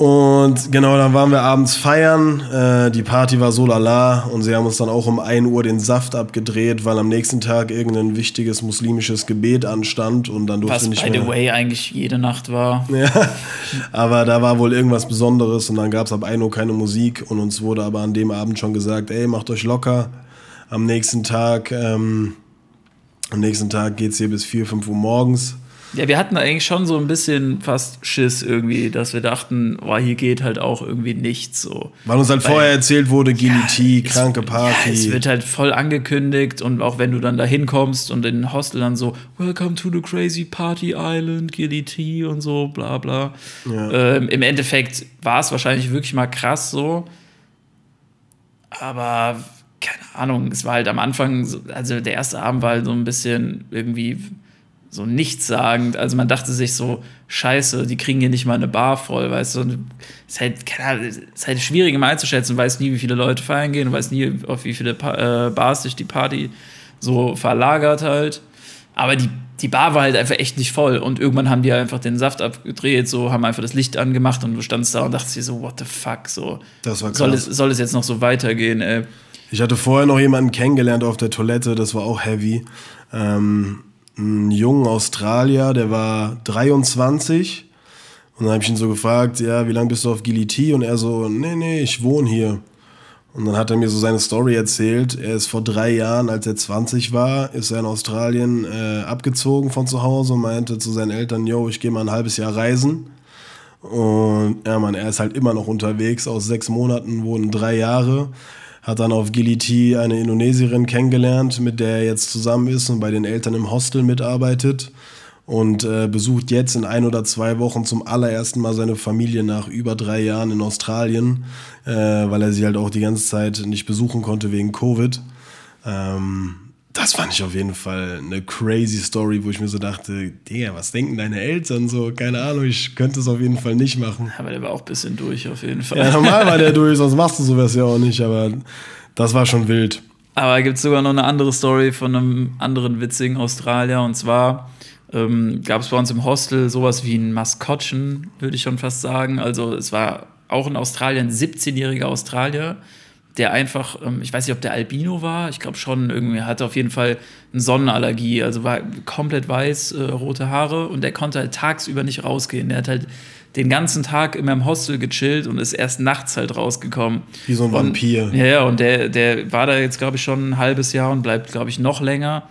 Und genau, dann waren wir abends feiern. Äh, die Party war so lala und sie haben uns dann auch um 1 Uhr den Saft abgedreht, weil am nächsten Tag irgendein wichtiges muslimisches Gebet anstand und dann durfte Was, nicht by mehr. the way, eigentlich jede Nacht war. [LAUGHS] Ja, aber da war wohl irgendwas Besonderes und dann gab es ab 1 Uhr keine Musik und uns wurde aber an dem Abend schon gesagt, ey, macht euch locker. Am nächsten Tag, ähm, am nächsten Tag geht's hier bis 4, 5 Uhr morgens. Ja, wir hatten eigentlich schon so ein bisschen fast Schiss irgendwie, dass wir dachten, boah, hier geht halt auch irgendwie nichts so. Weil uns halt Weil- vorher erzählt wurde, Giliti, es- kranke Party. Ja, es wird halt voll angekündigt und auch wenn du dann da hinkommst und in den Hostel dann so, Welcome to the crazy party island, T und so, bla bla. Ähm, Im Endeffekt war es wahrscheinlich wirklich mal krass so. Aber keine Ahnung, es war halt am Anfang, so, also der erste Abend war halt so ein bisschen irgendwie so nichtssagend. Also man dachte sich so, scheiße, die kriegen hier nicht mal eine Bar voll, weißt du. Ist halt, keine Ahnung, es ist halt schwierig immer einzuschätzen. Du weißt nie, wie viele Leute feiern gehen, du weißt nie, auf wie viele pa äh, Bars sich die Party so verlagert halt. Aber die, die Bar war halt einfach echt nicht voll. Und irgendwann haben die einfach den Saft abgedreht, so haben einfach das Licht angemacht und du standst da und dachtest dir so, what the fuck, so. Das war Soll krass. es, soll es jetzt noch so weitergehen, ey? Ich hatte vorher noch jemanden kennengelernt auf der Toilette, das war auch heavy. Ähm, ein jungen Australier, der war 23. Und dann habe ich ihn so gefragt, ja, wie lange bist du auf Giliti? Und er so, nee, nee, ich wohne hier. Und dann hat er mir so seine Story erzählt. Er ist vor drei Jahren, als er 20 war, ist er in Australien äh, abgezogen von zu Hause und meinte zu seinen Eltern, yo, ich gehe mal ein halbes Jahr reisen. Und ja, man, er ist halt immer noch unterwegs. Aus sechs Monaten wurden drei Jahre. Hat dann auf Giliti eine Indonesierin kennengelernt, mit der er jetzt zusammen ist und bei den Eltern im Hostel mitarbeitet. Und äh, besucht jetzt in ein oder zwei Wochen zum allerersten Mal seine Familie nach über drei Jahren in Australien, äh, weil er sie halt auch die ganze Zeit nicht besuchen konnte wegen Covid. Ähm, das fand ich auf jeden Fall eine crazy Story, wo ich mir so dachte, Digga, was denken deine Eltern so? Keine Ahnung, ich könnte es auf jeden Fall nicht machen. Aber der war auch ein bisschen durch, auf jeden Fall. Ja, normal war der [LAUGHS] durch, sonst machst du sowas ja auch nicht, aber das war schon wild. Aber gibt es sogar noch eine andere Story von einem anderen witzigen Australier. Und zwar ähm, gab es bei uns im Hostel sowas wie ein Maskottchen, würde ich schon fast sagen. Also es war auch in Australien ein 17-jähriger Australier, der einfach, ähm, ich weiß nicht, ob der Albino war, ich glaube schon, irgendwie hatte auf jeden Fall eine Sonnenallergie, also war komplett weiß, äh, rote Haare und der konnte halt tagsüber nicht rausgehen. Der hat halt den ganzen Tag immer im Hostel gechillt und ist erst nachts halt rausgekommen. Wie so ein Und- Vampir. Ja, ja, und der, der war da jetzt, glaube ich, schon ein halbes Jahr und bleibt, glaube ich, noch länger.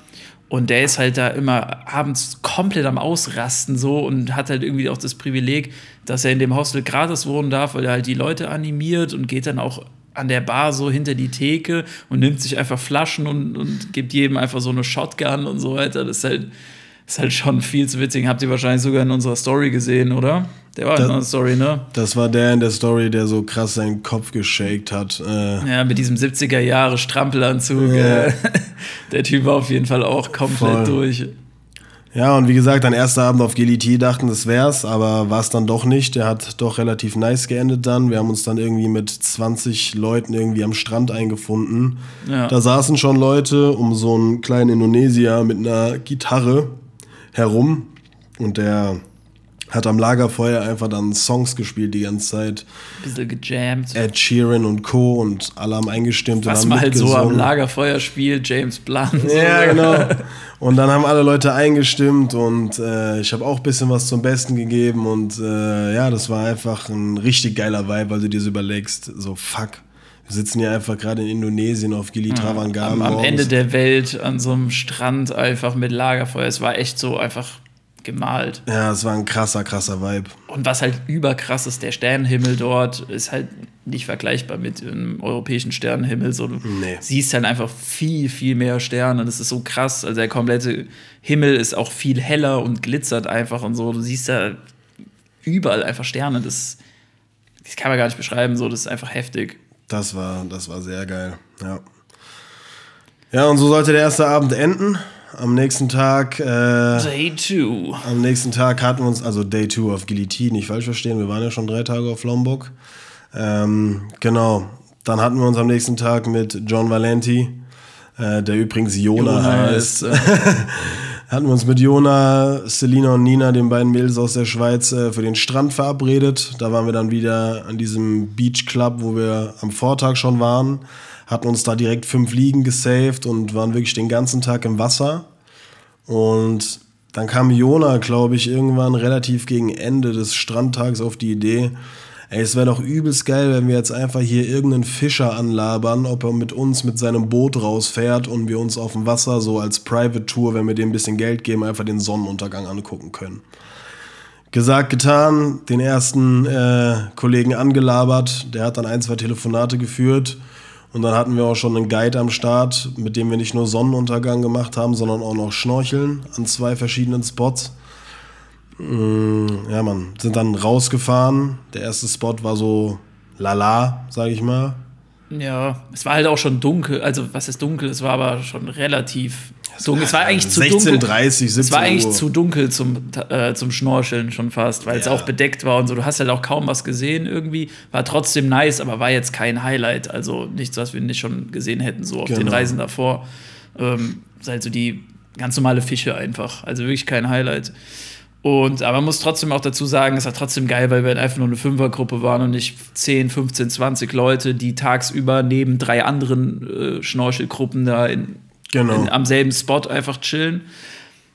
Und der ist halt da immer abends komplett am Ausrasten so und hat halt irgendwie auch das Privileg, dass er in dem Hostel gratis wohnen darf, weil er halt die Leute animiert und geht dann auch an der Bar so hinter die Theke und nimmt sich einfach Flaschen und, und gibt jedem einfach so eine Shotgun und so weiter. Das ist halt, ist halt schon viel zu witzig. Habt ihr wahrscheinlich sogar in unserer Story gesehen, oder? Der war in Das- unserer Story, ne? Das war der in der Story, der so krass seinen Kopf geshakt hat. Äh, Ja, mit diesem 70er Jahre Strampelanzug. Äh, [LAUGHS] der Typ war auf jeden Fall auch komplett Voll. durch. Ja, und wie gesagt, ein erster Abend auf GLT dachten, das wär's, aber war es dann doch nicht. Der hat doch relativ nice geendet dann. Wir haben uns dann irgendwie mit 20 Leuten irgendwie am Strand eingefunden. Ja. Da saßen schon Leute um so einen kleinen Indonesier mit einer Gitarre herum und der hat am Lagerfeuer einfach dann Songs gespielt die ganze Zeit. Bisschen gejammt. Ed Sheeran und Co. und alle haben eingestimmt Was und man haben halt so am. Lagerfeuer spielt, James Blunt. Ja, genau. Und dann haben alle Leute eingestimmt und äh, ich habe auch ein bisschen was zum Besten gegeben und äh, ja, das war einfach ein richtig geiler Vibe, weil du dir so überlegst, so fuck, wir sitzen hier einfach gerade in Indonesien auf Gili Travangan. Am, am morgens. Ende der Welt an so einem Strand einfach mit Lagerfeuer. Es war echt so einfach gemalt. Ja, es war ein krasser, krasser Vibe. Und was halt überkrass ist, der Sternenhimmel dort ist halt nicht vergleichbar mit dem europäischen Sternenhimmel. So, du Nee. siehst halt einfach viel, viel mehr Sterne. Das ist so krass. Also der komplette Himmel ist auch viel heller und glitzert einfach und so. Du siehst da überall einfach Sterne. Das, das kann man gar nicht beschreiben. So, das ist einfach heftig. Das war, das war sehr geil, ja. Ja, und so sollte der erste Abend enden. Am nächsten Tag, äh, Day 2. am nächsten Tag hatten wir uns, also Day 2 auf Giliti, nicht falsch verstehen, wir waren ja schon drei Tage auf Lombok. Ähm, genau, dann hatten wir uns am nächsten Tag mit John Valenti, äh, der übrigens Jona, Jona heißt. ist, [LAUGHS] hatten wir uns mit Jona, Selina und Nina, den beiden Mädels aus der Schweiz, äh, für den Strand verabredet. Da waren wir dann wieder an diesem Beach Club, wo wir am Vortag schon waren. Hatten uns da direkt fünf Liegen gesaved und waren wirklich den ganzen Tag im Wasser. Und dann kam Jona, glaube ich, irgendwann relativ gegen Ende des Strandtags auf die Idee, ey, es wäre doch übelst geil, wenn wir jetzt einfach hier irgendeinen Fischer anlabern, ob er mit uns mit seinem Boot rausfährt und wir uns auf dem Wasser so als Private Tour, wenn wir dem ein bisschen Geld geben, einfach den Sonnenuntergang angucken können. Gesagt, getan, den ersten äh, Kollegen angelabert, der hat dann ein, zwei Telefonate geführt und dann hatten wir auch schon einen Guide am Start, mit dem wir nicht nur Sonnenuntergang gemacht haben, sondern auch noch Schnorcheln an zwei verschiedenen Spots. Mm, ja, man, sind dann rausgefahren. Der erste Spot war so lala, sag ich mal. Ja, es war halt auch schon dunkel. Also, was ist dunkel? Es war aber schon relativ dunkel. Es war eigentlich zu 16, dunkel. 30, 17 es war eigentlich Uhr. zu dunkel zum, äh, zum Schnorcheln schon fast, weil ja. es auch bedeckt war und so. Du hast halt auch kaum was gesehen irgendwie. War trotzdem nice, aber war jetzt kein Highlight. Also nichts, was wir nicht schon gesehen hätten, so auf genau. den Reisen davor. Ähm, halt so die ganz normale Fische einfach. Also wirklich kein Highlight. Und, aber man muss trotzdem auch dazu sagen, es war trotzdem geil, weil wir einfach nur eine Fünfergruppe waren und nicht 10, 15, 20 Leute, die tagsüber neben drei anderen äh, Schnorchelgruppen da in, genau. in, am selben Spot einfach chillen.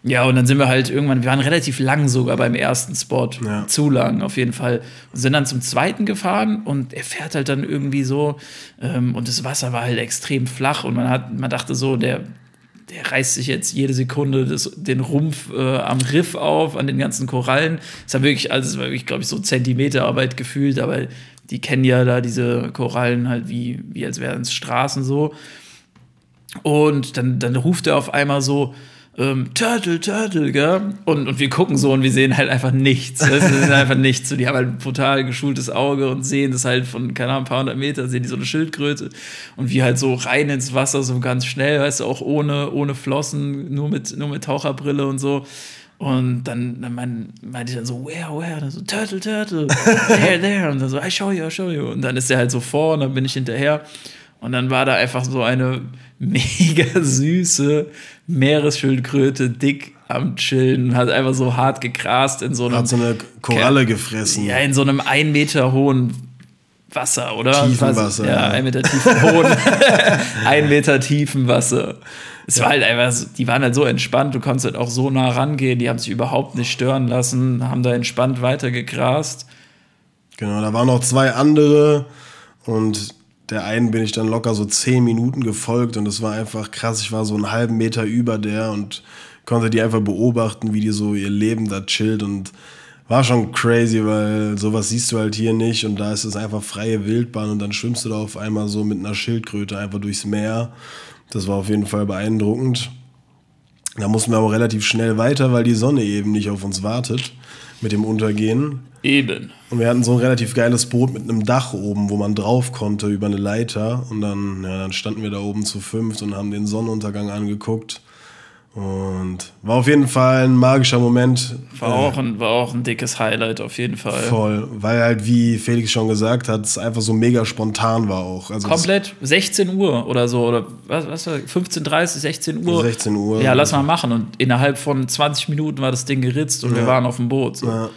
Ja, und dann sind wir halt irgendwann, wir waren relativ lang sogar beim ersten Spot. Ja. Zu lang auf jeden Fall. Und sind dann zum zweiten gefahren und er fährt halt dann irgendwie so. Ähm, und das Wasser war halt extrem flach und man hat, man dachte so, der, der reißt sich jetzt jede Sekunde das, den Rumpf äh, am Riff auf, an den ganzen Korallen. Es war wirklich, also es war wirklich, glaube ich, so Zentimeterarbeit gefühlt, aber die kennen ja da diese Korallen halt wie, wie als wären es Straßen so. Und dann, dann ruft er auf einmal so, ähm, Turtle, Turtle, gell? Und, und wir gucken so und wir sehen halt einfach nichts. Das ist einfach nichts. So, die haben halt ein total geschultes Auge und sehen das halt von, keine Ahnung, ein paar hundert Meter, sehen die so eine Schildkröte. Und wir halt so rein ins Wasser, so ganz schnell, weißt du, auch ohne, ohne Flossen, nur mit, nur mit Taucherbrille und so. Und dann, dann mein, meinte ich dann so, where, where? Und dann so, Turtle, Turtle, there, there. Und dann so, I show you, I show you. Und dann ist er halt so vor und dann bin ich hinterher. Und dann war da einfach so eine [LAUGHS] mega süße Meeresschildkröte, dick am Chillen, hat einfach so hart gegrast in so einem. Hat so eine Koralle gefressen. Ja, in so einem ein Meter hohen Wasser, oder? Tiefen Wasser. Ja, ein Meter tiefen Boden. [LAUGHS] ein Meter tiefen Wasser. Es ja. war halt einfach, die waren halt so entspannt, du konntest halt auch so nah rangehen, die haben sich überhaupt nicht stören lassen, haben da entspannt weitergegrast. Genau, da waren noch zwei andere und der einen bin ich dann locker so zehn Minuten gefolgt und es war einfach krass. Ich war so einen halben Meter über der und konnte die einfach beobachten, wie die so ihr Leben da chillt und war schon crazy, weil sowas siehst du halt hier nicht und da ist es einfach freie Wildbahn und dann schwimmst du da auf einmal so mit einer Schildkröte einfach durchs Meer. Das war auf jeden Fall beeindruckend. Da mussten wir aber relativ schnell weiter, weil die Sonne eben nicht auf uns wartet mit dem Untergehen. Eben. Und wir hatten so ein relativ geiles Boot mit einem Dach oben, wo man drauf konnte über eine Leiter. Und dann, ja, dann standen wir da oben zu fünft und haben den Sonnenuntergang angeguckt. Und war auf jeden Fall ein magischer Moment. War, äh, auch ein, war auch ein dickes Highlight auf jeden Fall. Voll, weil halt, wie Felix schon gesagt hat, es einfach so mega spontan war auch. Also Komplett 16 Uhr oder so, oder was, was war 15.30 16 Uhr. 16 Uhr. Ja, lass mal machen. Und innerhalb von 20 Minuten war das Ding geritzt und ja. wir waren auf dem Boot. So. Ja.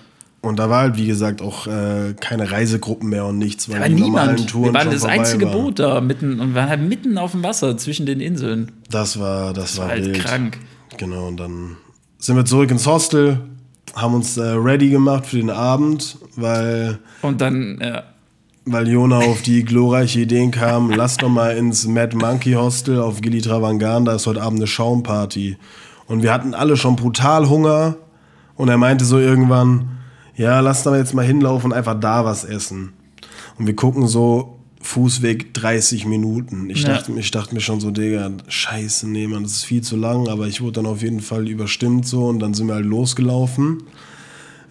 Und da war halt, wie gesagt, auch äh, keine Reisegruppen mehr und nichts, weil da war die niemand. Touren wir waren das einzige war. Boot da mitten und waren halt mitten auf dem Wasser zwischen den Inseln. Das war, das, das war, war halt wild. krank. Genau, und dann sind wir zurück ins Hostel, haben uns äh, ready gemacht für den Abend, weil. Und dann, ja. Weil Jona auf die glorreiche Idee kam, [LAUGHS] lass doch mal ins Mad Monkey Hostel auf Gili Travangan, da ist heute Abend eine Schaumparty. Und wir hatten alle schon brutal Hunger. Und er meinte so irgendwann, ja, lass doch jetzt mal hinlaufen und einfach da was essen. Und wir gucken so, Fußweg 30 Minuten. Ich, ja. dachte, ich dachte mir schon so, Digga, scheiße, nee, man, das ist viel zu lang, aber ich wurde dann auf jeden Fall überstimmt so und dann sind wir halt losgelaufen.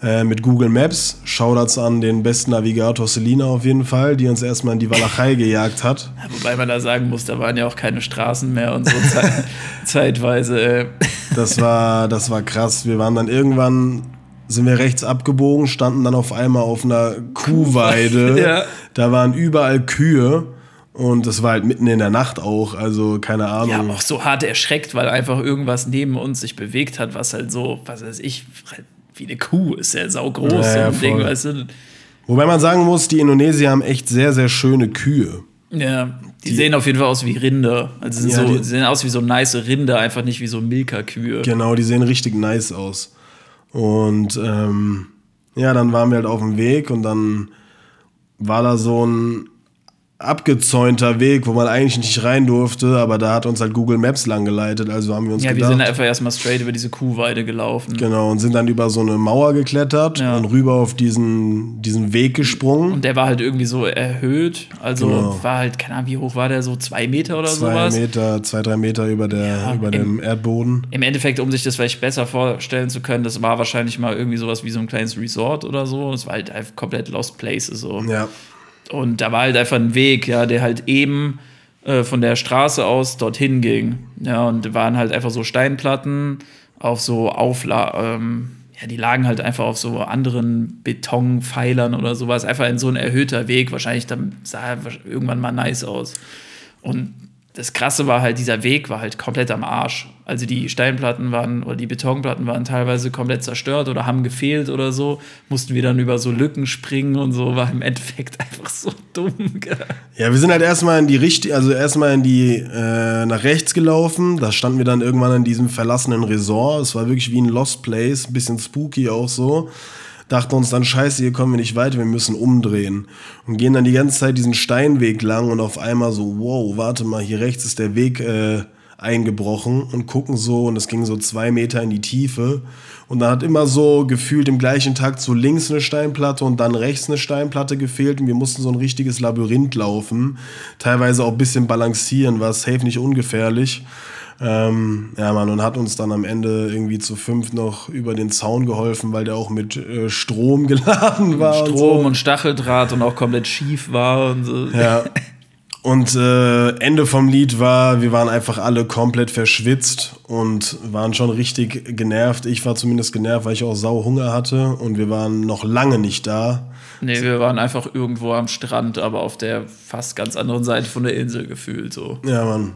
Äh, mit Google Maps. Shoutouts an den besten Navigator Selina auf jeden Fall, die uns erstmal in die Walachei [LAUGHS] gejagt hat. Wobei man da sagen muss, da waren ja auch keine Straßen mehr und so [LAUGHS] ze zeitweise. Äh. Das war, das war krass. Wir waren dann irgendwann sind wir rechts abgebogen, standen dann auf einmal auf einer Kuhweide. ja. Da waren überall Kühe Und das war halt mitten in der Nacht auch, also keine Ahnung. Ja, auch so hart erschreckt, weil einfach irgendwas neben uns sich bewegt hat, was halt so, was weiß ich, halt wie eine Kuh ist ja saugroß, Ja, so ja, Ding, weißt du. Wobei man sagen muss, die Indonesier haben echt sehr, sehr schöne Kühe. Ja, die, sehen auf jeden Fall aus wie Rinder. Also Ja, so, die- die sehen aus wie so nice Rinder, einfach nicht wie so Milka-Kühe. Genau, die sehen richtig nice aus. Und ähm, ja, dann waren wir halt auf dem Weg und dann war da so ein abgezäunter Weg, wo man eigentlich nicht rein durfte, aber da hat uns halt Google Maps lang geleitet, also haben wir uns Ja, wir gedacht, sind einfach erstmal straight über diese Kuhweide gelaufen. genau, und sind dann über so eine Mauer geklettert Ja. und rüber auf diesen, diesen Weg gesprungen. Und der war halt irgendwie so erhöht. Also Genau. war halt, keine Ahnung, wie hoch war der? So zwei Meter oder Zwei sowas? Meter, zwei, drei Meter über, der, Ja, über im- dem Erdboden. Im Endeffekt, um sich das vielleicht besser vorstellen zu können, das war wahrscheinlich mal irgendwie sowas wie so ein kleines Resort oder so. Es war halt einfach komplett Lost Places so. Ja, Und da war halt einfach ein Weg, ja, der halt eben äh, von der Straße aus dorthin ging. Ja, und waren halt einfach so Steinplatten auf so Aufla ähm, ja, die lagen halt einfach auf so anderen Betonpfeilern oder sowas. Einfach in so ein erhöhter Weg. Wahrscheinlich dann sah er irgendwann mal nice aus. Und das Krasse war halt, dieser Weg war halt komplett am Arsch. Also die Steinplatten waren oder die Betonplatten waren teilweise komplett zerstört oder haben gefehlt oder so. Mussten wir dann über so Lücken springen und so. War im Endeffekt [LAUGHS] einfach so dumm. Ja, wir sind halt erstmal in die richtige, also erstmal in die äh, nach rechts gelaufen. Da standen wir dann irgendwann in diesem verlassenen Resort. Es war wirklich wie ein Lost Place, ein bisschen spooky auch so. Dachten uns dann, scheiße, hier kommen wir nicht weiter, wir müssen umdrehen. Und gehen dann die ganze Zeit diesen Steinweg lang und auf einmal so, wow, warte mal, hier rechts ist der Weg äh, eingebrochen und gucken so und es ging so zwei Meter in die Tiefe. Und dann hat immer so gefühlt im gleichen Takt so links eine Steinplatte und dann rechts eine Steinplatte gefehlt und wir mussten so ein richtiges Labyrinth laufen. Teilweise auch ein bisschen balancieren, war safe nicht ungefährlich. Ähm, ja, Mann, und hat uns dann am Ende irgendwie zu fünf noch über den Zaun geholfen, weil der auch mit äh, Strom [LAUGHS] geladen war. und so. Strom und Stacheldraht und auch komplett schief war und so. Ja. [LAUGHS] Und äh, Ende vom Lied war, wir waren einfach alle komplett verschwitzt und waren schon richtig genervt. Ich war zumindest genervt, weil ich auch sau Hunger hatte und wir waren noch lange nicht da. Nee, wir waren einfach irgendwo am Strand, aber auf der fast ganz anderen Seite von der Insel gefühlt so. Ja, Mann.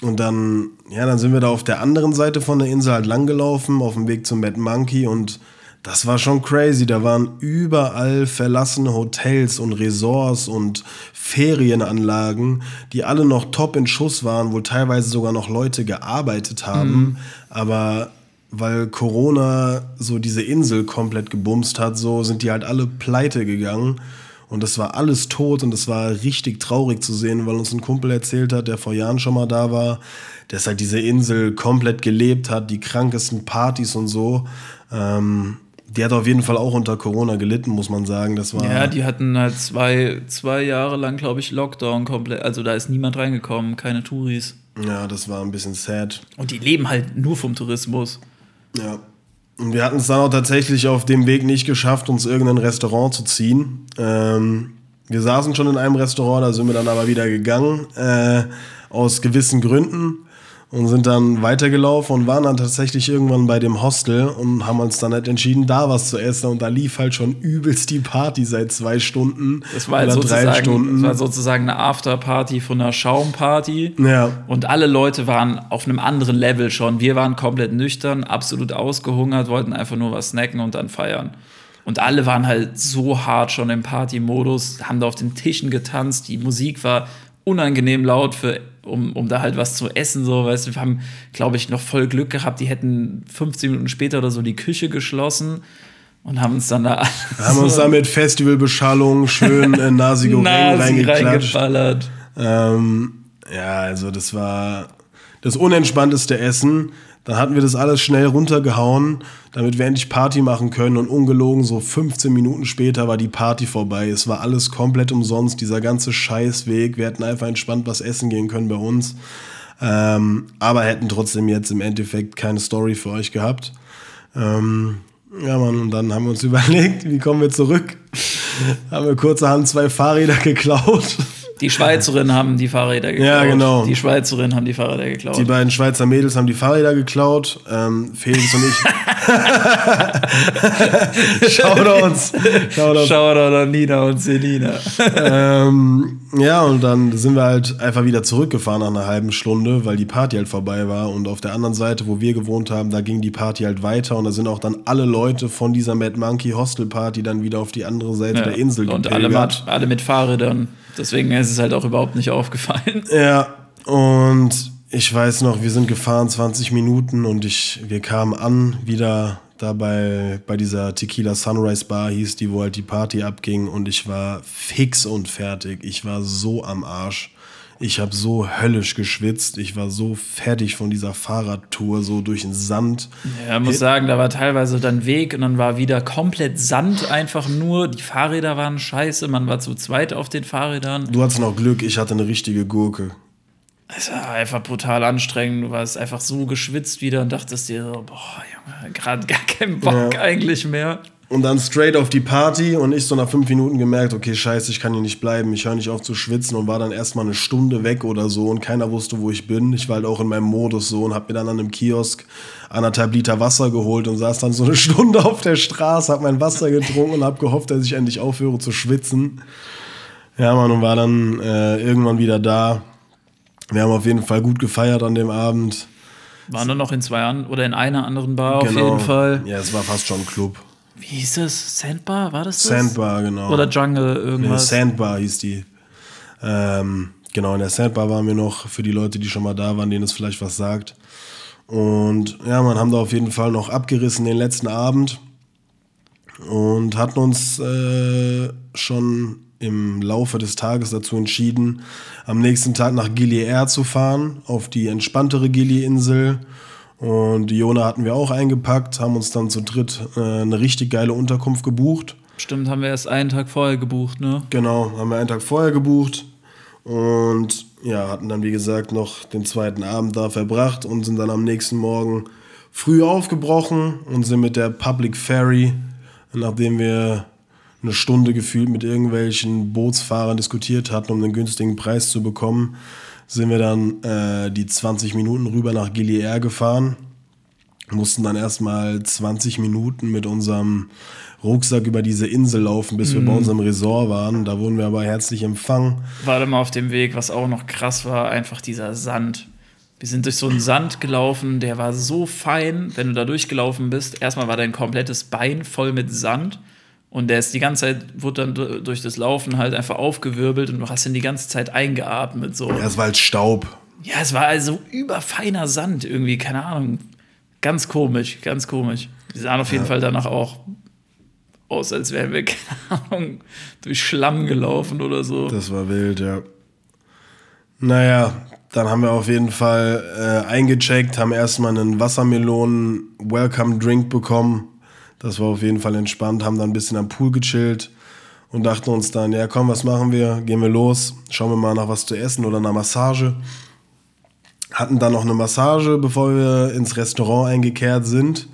Und dann, ja, dann sind wir da auf der anderen Seite von der Insel halt langgelaufen, auf dem Weg zum Mad Monkey und das war schon crazy. Da waren überall verlassene Hotels und Resorts und Ferienanlagen, die alle noch top in Schuss waren, wo teilweise sogar noch Leute gearbeitet haben. Aber weil Corona so diese Insel komplett gebumst hat, so sind die halt alle pleite gegangen. Und das war alles tot und das war richtig traurig zu sehen, weil uns ein Kumpel erzählt hat, der vor Jahren schon mal da war, dass halt diese Insel komplett gelebt hat, die krankesten Partys und so. Ähm, die hat auf jeden Fall auch unter Corona gelitten, muss man sagen. Das war Ja, die hatten halt zwei, zwei Jahre lang, glaube ich, Lockdown komplett. Also da ist niemand reingekommen, keine Touris. ja, das war ein bisschen sad. Und die leben halt nur vom Tourismus. Ja. Und wir hatten es dann auch tatsächlich auf dem Weg nicht geschafft, uns irgendein Restaurant zu ziehen. Ähm, wir saßen schon in einem Restaurant, da sind wir dann aber wieder gegangen, äh, aus gewissen Gründen. Und sind dann weitergelaufen und waren dann tatsächlich irgendwann bei dem Hostel und haben uns dann halt entschieden, da was zu essen. Und da lief halt schon übelst die Party seit zwei Stunden. Das war, halt oder drei sozusagen, Stunden. das war sozusagen eine Afterparty von einer Schaumparty. ja. Und alle Leute waren auf einem anderen Level schon. Wir waren komplett nüchtern, absolut ausgehungert, wollten einfach nur was snacken und dann feiern. Und alle waren halt so hart schon im Party-Modus, haben da auf den Tischen getanzt. Die Musik war unangenehm laut, für, um, um da halt was zu essen. So, weißt du, wir haben, glaube ich, noch voll Glück gehabt. Die hätten 15 Minuten später oder so die Küche geschlossen und haben uns dann da haben uns da mit Festivalbeschallung schön äh, Nasi Goreng [LAUGHS] reingeklatscht. Ähm, ja, also das war das unentspannteste Essen. Dann hatten wir das alles schnell runtergehauen, damit wir endlich Party machen können. Und ungelogen, so 15 Minuten später war die Party vorbei. Es war alles komplett umsonst, dieser ganze Scheißweg. Wir hätten einfach entspannt was essen gehen können bei uns. Ähm, aber hätten trotzdem jetzt im Endeffekt keine Story für euch gehabt. Ähm, ja, Mann, und dann haben wir uns [LAUGHS] überlegt, wie kommen wir zurück? haben wir kurzerhand zwei Fahrräder geklaut. Die Schweizerinnen haben die Fahrräder geklaut. Ja, genau. Die Schweizerinnen haben die Fahrräder geklaut. Die beiden Schweizer Mädels haben die Fahrräder geklaut. Ähm, Felix und ich. [LAUGHS] Shoutouts. Shoutouts. Shoutout an Nina und Selina. ähm, ja, und dann sind wir halt einfach wieder zurückgefahren nach einer halben Stunde, weil die Party halt vorbei war. Und auf der anderen Seite, wo wir gewohnt haben, da ging die Party halt weiter. Und da sind auch dann alle Leute von dieser Mad Monkey Hostel Party dann wieder auf die andere Seite Ja. der Insel Und alle, alle mit Fahrrädern. Deswegen ist es halt auch überhaupt nicht aufgefallen. [LAUGHS] Ja, und ich weiß noch, wir sind gefahren 20 Minuten und ich, wir kamen an, wieder da bei, bei dieser Tequila Sunrise Bar hieß die, wo halt die Party abging und ich war fix und fertig. Ich war so am Arsch. Ich habe so höllisch geschwitzt. Ich war so fertig von dieser Fahrradtour, so durch den Sand. Ja, muss sagen, da war teilweise dann Weg und dann war wieder komplett Sand einfach nur. Die Fahrräder waren scheiße, man war zu zweit auf den Fahrrädern. Du hattest noch Glück, ich hatte eine richtige Gurke. Es war einfach brutal anstrengend. Du warst einfach so geschwitzt wieder und dachtest dir so, boah, Junge, gerade gar keinen Bock Ja. eigentlich mehr. Und dann straight auf die Party und ich so nach fünf Minuten gemerkt, okay, scheiße, ich kann hier nicht bleiben, ich höre nicht auf zu schwitzen und war dann erstmal eine Stunde weg oder so und keiner wusste, wo ich bin. Ich war halt auch in meinem Modus so und hab mir dann an einem Kiosk anderthalb Liter Wasser geholt und saß dann so eine [LAUGHS] Stunde auf der Straße, hab mein Wasser getrunken und hab gehofft, dass ich endlich aufhöre zu schwitzen. Ja, Mann, und war dann äh, irgendwann wieder da. Wir haben auf jeden Fall gut gefeiert an dem Abend. Waren nur noch in zwei oder in einer anderen Bar auf Genau. jeden Fall. Ja, es war fast schon ein Club. Wie hieß das? Sandbar? War das das? Sandbar, genau. Oder Jungle Nee, irgendwas? Sandbar hieß die. Ähm, genau, in der Sandbar waren wir noch, für die Leute, die schon mal da waren, denen es vielleicht was sagt. Und ja, man haben da auf jeden Fall noch abgerissen den letzten Abend und hatten uns äh, schon im Laufe des Tages dazu entschieden, am nächsten Tag nach Gili Air zu fahren, auf die entspanntere Gili-Insel. Und die Jona hatten wir auch eingepackt, haben uns dann zu dritt äh, eine richtig geile Unterkunft gebucht. Stimmt, haben wir erst einen Tag vorher gebucht, ne? Genau, haben wir einen Tag vorher gebucht und ja, hatten dann wie gesagt noch den zweiten Abend da verbracht und sind dann am nächsten Morgen früh aufgebrochen und sind mit der Public Ferry, nachdem wir eine Stunde gefühlt mit irgendwelchen Bootsfahrern diskutiert hatten, um einen günstigen Preis zu bekommen, sind wir dann äh, die 20 Minuten rüber nach Gili Air gefahren mussten dann erstmal 20 Minuten mit unserem Rucksack über diese Insel laufen, bis wir bei unserem Resort waren. Da wurden wir aber herzlich empfangen. Warte mal auf dem Weg, was auch noch krass war, einfach dieser Sand. Wir sind durch so einen Sand gelaufen, der war so fein, wenn du da durchgelaufen bist. Erstmal war dein komplettes Bein voll mit Sand und der ist die ganze Zeit, wurde dann du- durch das Laufen halt einfach aufgewirbelt und du hast ihn die ganze Zeit eingeatmet. So. Ja, es war halt Staub. Ja, es war also überfeiner Sand irgendwie, keine Ahnung. Ganz komisch, ganz komisch. Die sahen auf jeden Fall danach auch aus, als wären wir, [LAUGHS] keine Ahnung, durch Schlamm gelaufen oder so. Das war wild, ja. Naja, dann haben wir auf jeden Fall äh, eingecheckt, haben erstmal einen Wassermelonen-Welcome-Drink bekommen. Das war auf jeden Fall entspannt, haben dann ein bisschen am Pool gechillt und dachten uns dann, ja komm, was machen wir? Gehen wir los, schauen wir mal nach was zu essen oder einer Massage. Hatten dann noch eine Massage, bevor wir ins Restaurant eingekehrt sind.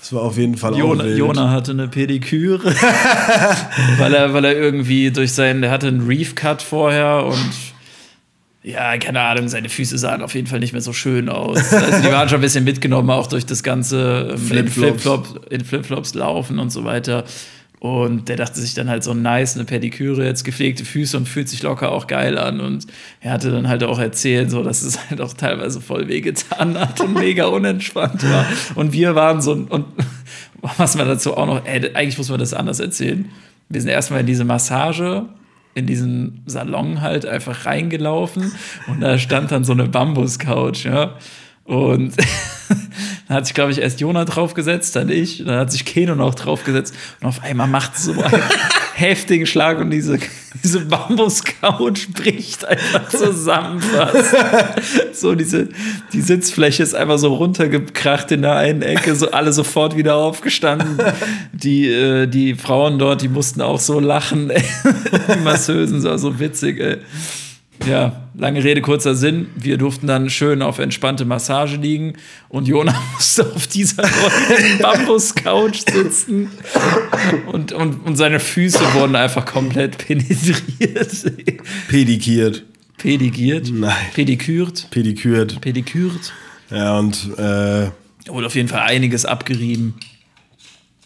Das war auf jeden Fall auch Jona, wild. Jona hatte eine Pediküre, [LAUGHS] weil, er, weil er irgendwie durch seinen, der hatte einen Reef-Cut vorher und ja, keine Ahnung, seine Füße sahen auf jeden Fall nicht mehr so schön aus. Also die waren schon ein bisschen mitgenommen, auch durch das ganze ähm, in Flipflops. In Flipflops laufen und so weiter. Und der dachte sich dann halt so nice, eine Pediküre, jetzt gepflegte Füße und fühlt sich locker auch geil an. Und er hatte dann halt auch erzählt, so, dass es halt auch teilweise voll wehgetan hat und mega unentspannt war. Und wir waren so, und [LAUGHS] was man dazu auch noch, ey, eigentlich muss man das anders erzählen. Wir sind erstmal in diese Massage, in diesen Salon halt einfach reingelaufen und da stand dann so eine Bambuscouch, ja. Und [LAUGHS] dann hat sich, glaube ich, erst Jona draufgesetzt, dann ich, dann hat sich Keno noch draufgesetzt und auf einmal macht so heftigen Schlag und diese, [LAUGHS] diese Bambuscouch bricht einfach zusammen fast. So, diese, die Sitzfläche ist einfach so runtergekracht in der einen Ecke, so alle sofort wieder aufgestanden. Die, äh, die Frauen dort, die mussten auch so lachen. [LAUGHS] die Masseusen, so, so witzig, ey. Ja, lange Rede, kurzer Sinn. Wir durften dann schön auf entspannte Massage liegen und Jona [LAUGHS] musste auf dieser [LAUGHS] Bambus-Couch sitzen und, und, und seine Füße wurden einfach komplett penetriert. Pedikiert. Pedigiert? Nein. Pedikürt? Pedikürt. Pedikürt? Ja, und äh, wurde auf jeden Fall einiges abgerieben.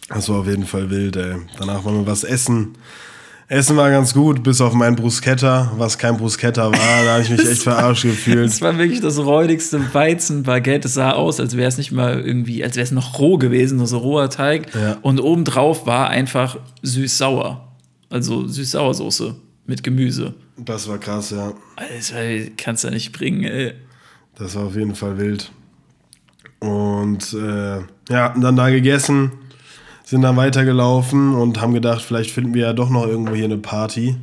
das war auf jeden Fall wild, ey. Danach wollen wir was essen. Essen war ganz gut, bis auf mein Bruschetta, was kein Bruschetta war. Da habe ich mich echt verarscht gefühlt. Das war wirklich das räudigste Weizenbaguette. Es sah aus, als wäre es nicht mal irgendwie, als wäre es noch roh gewesen, nur so roher Teig. Ja. Und obendrauf war einfach süß-sauer. Also süß-sauer-Soße mit Gemüse. Das war krass, ja. Alter, kannst du ja nicht bringen, ey. Das war auf jeden Fall wild. Und äh, ja, dann da gegessen, sind dann weitergelaufen und haben gedacht, vielleicht finden wir ja doch noch irgendwo hier eine Party.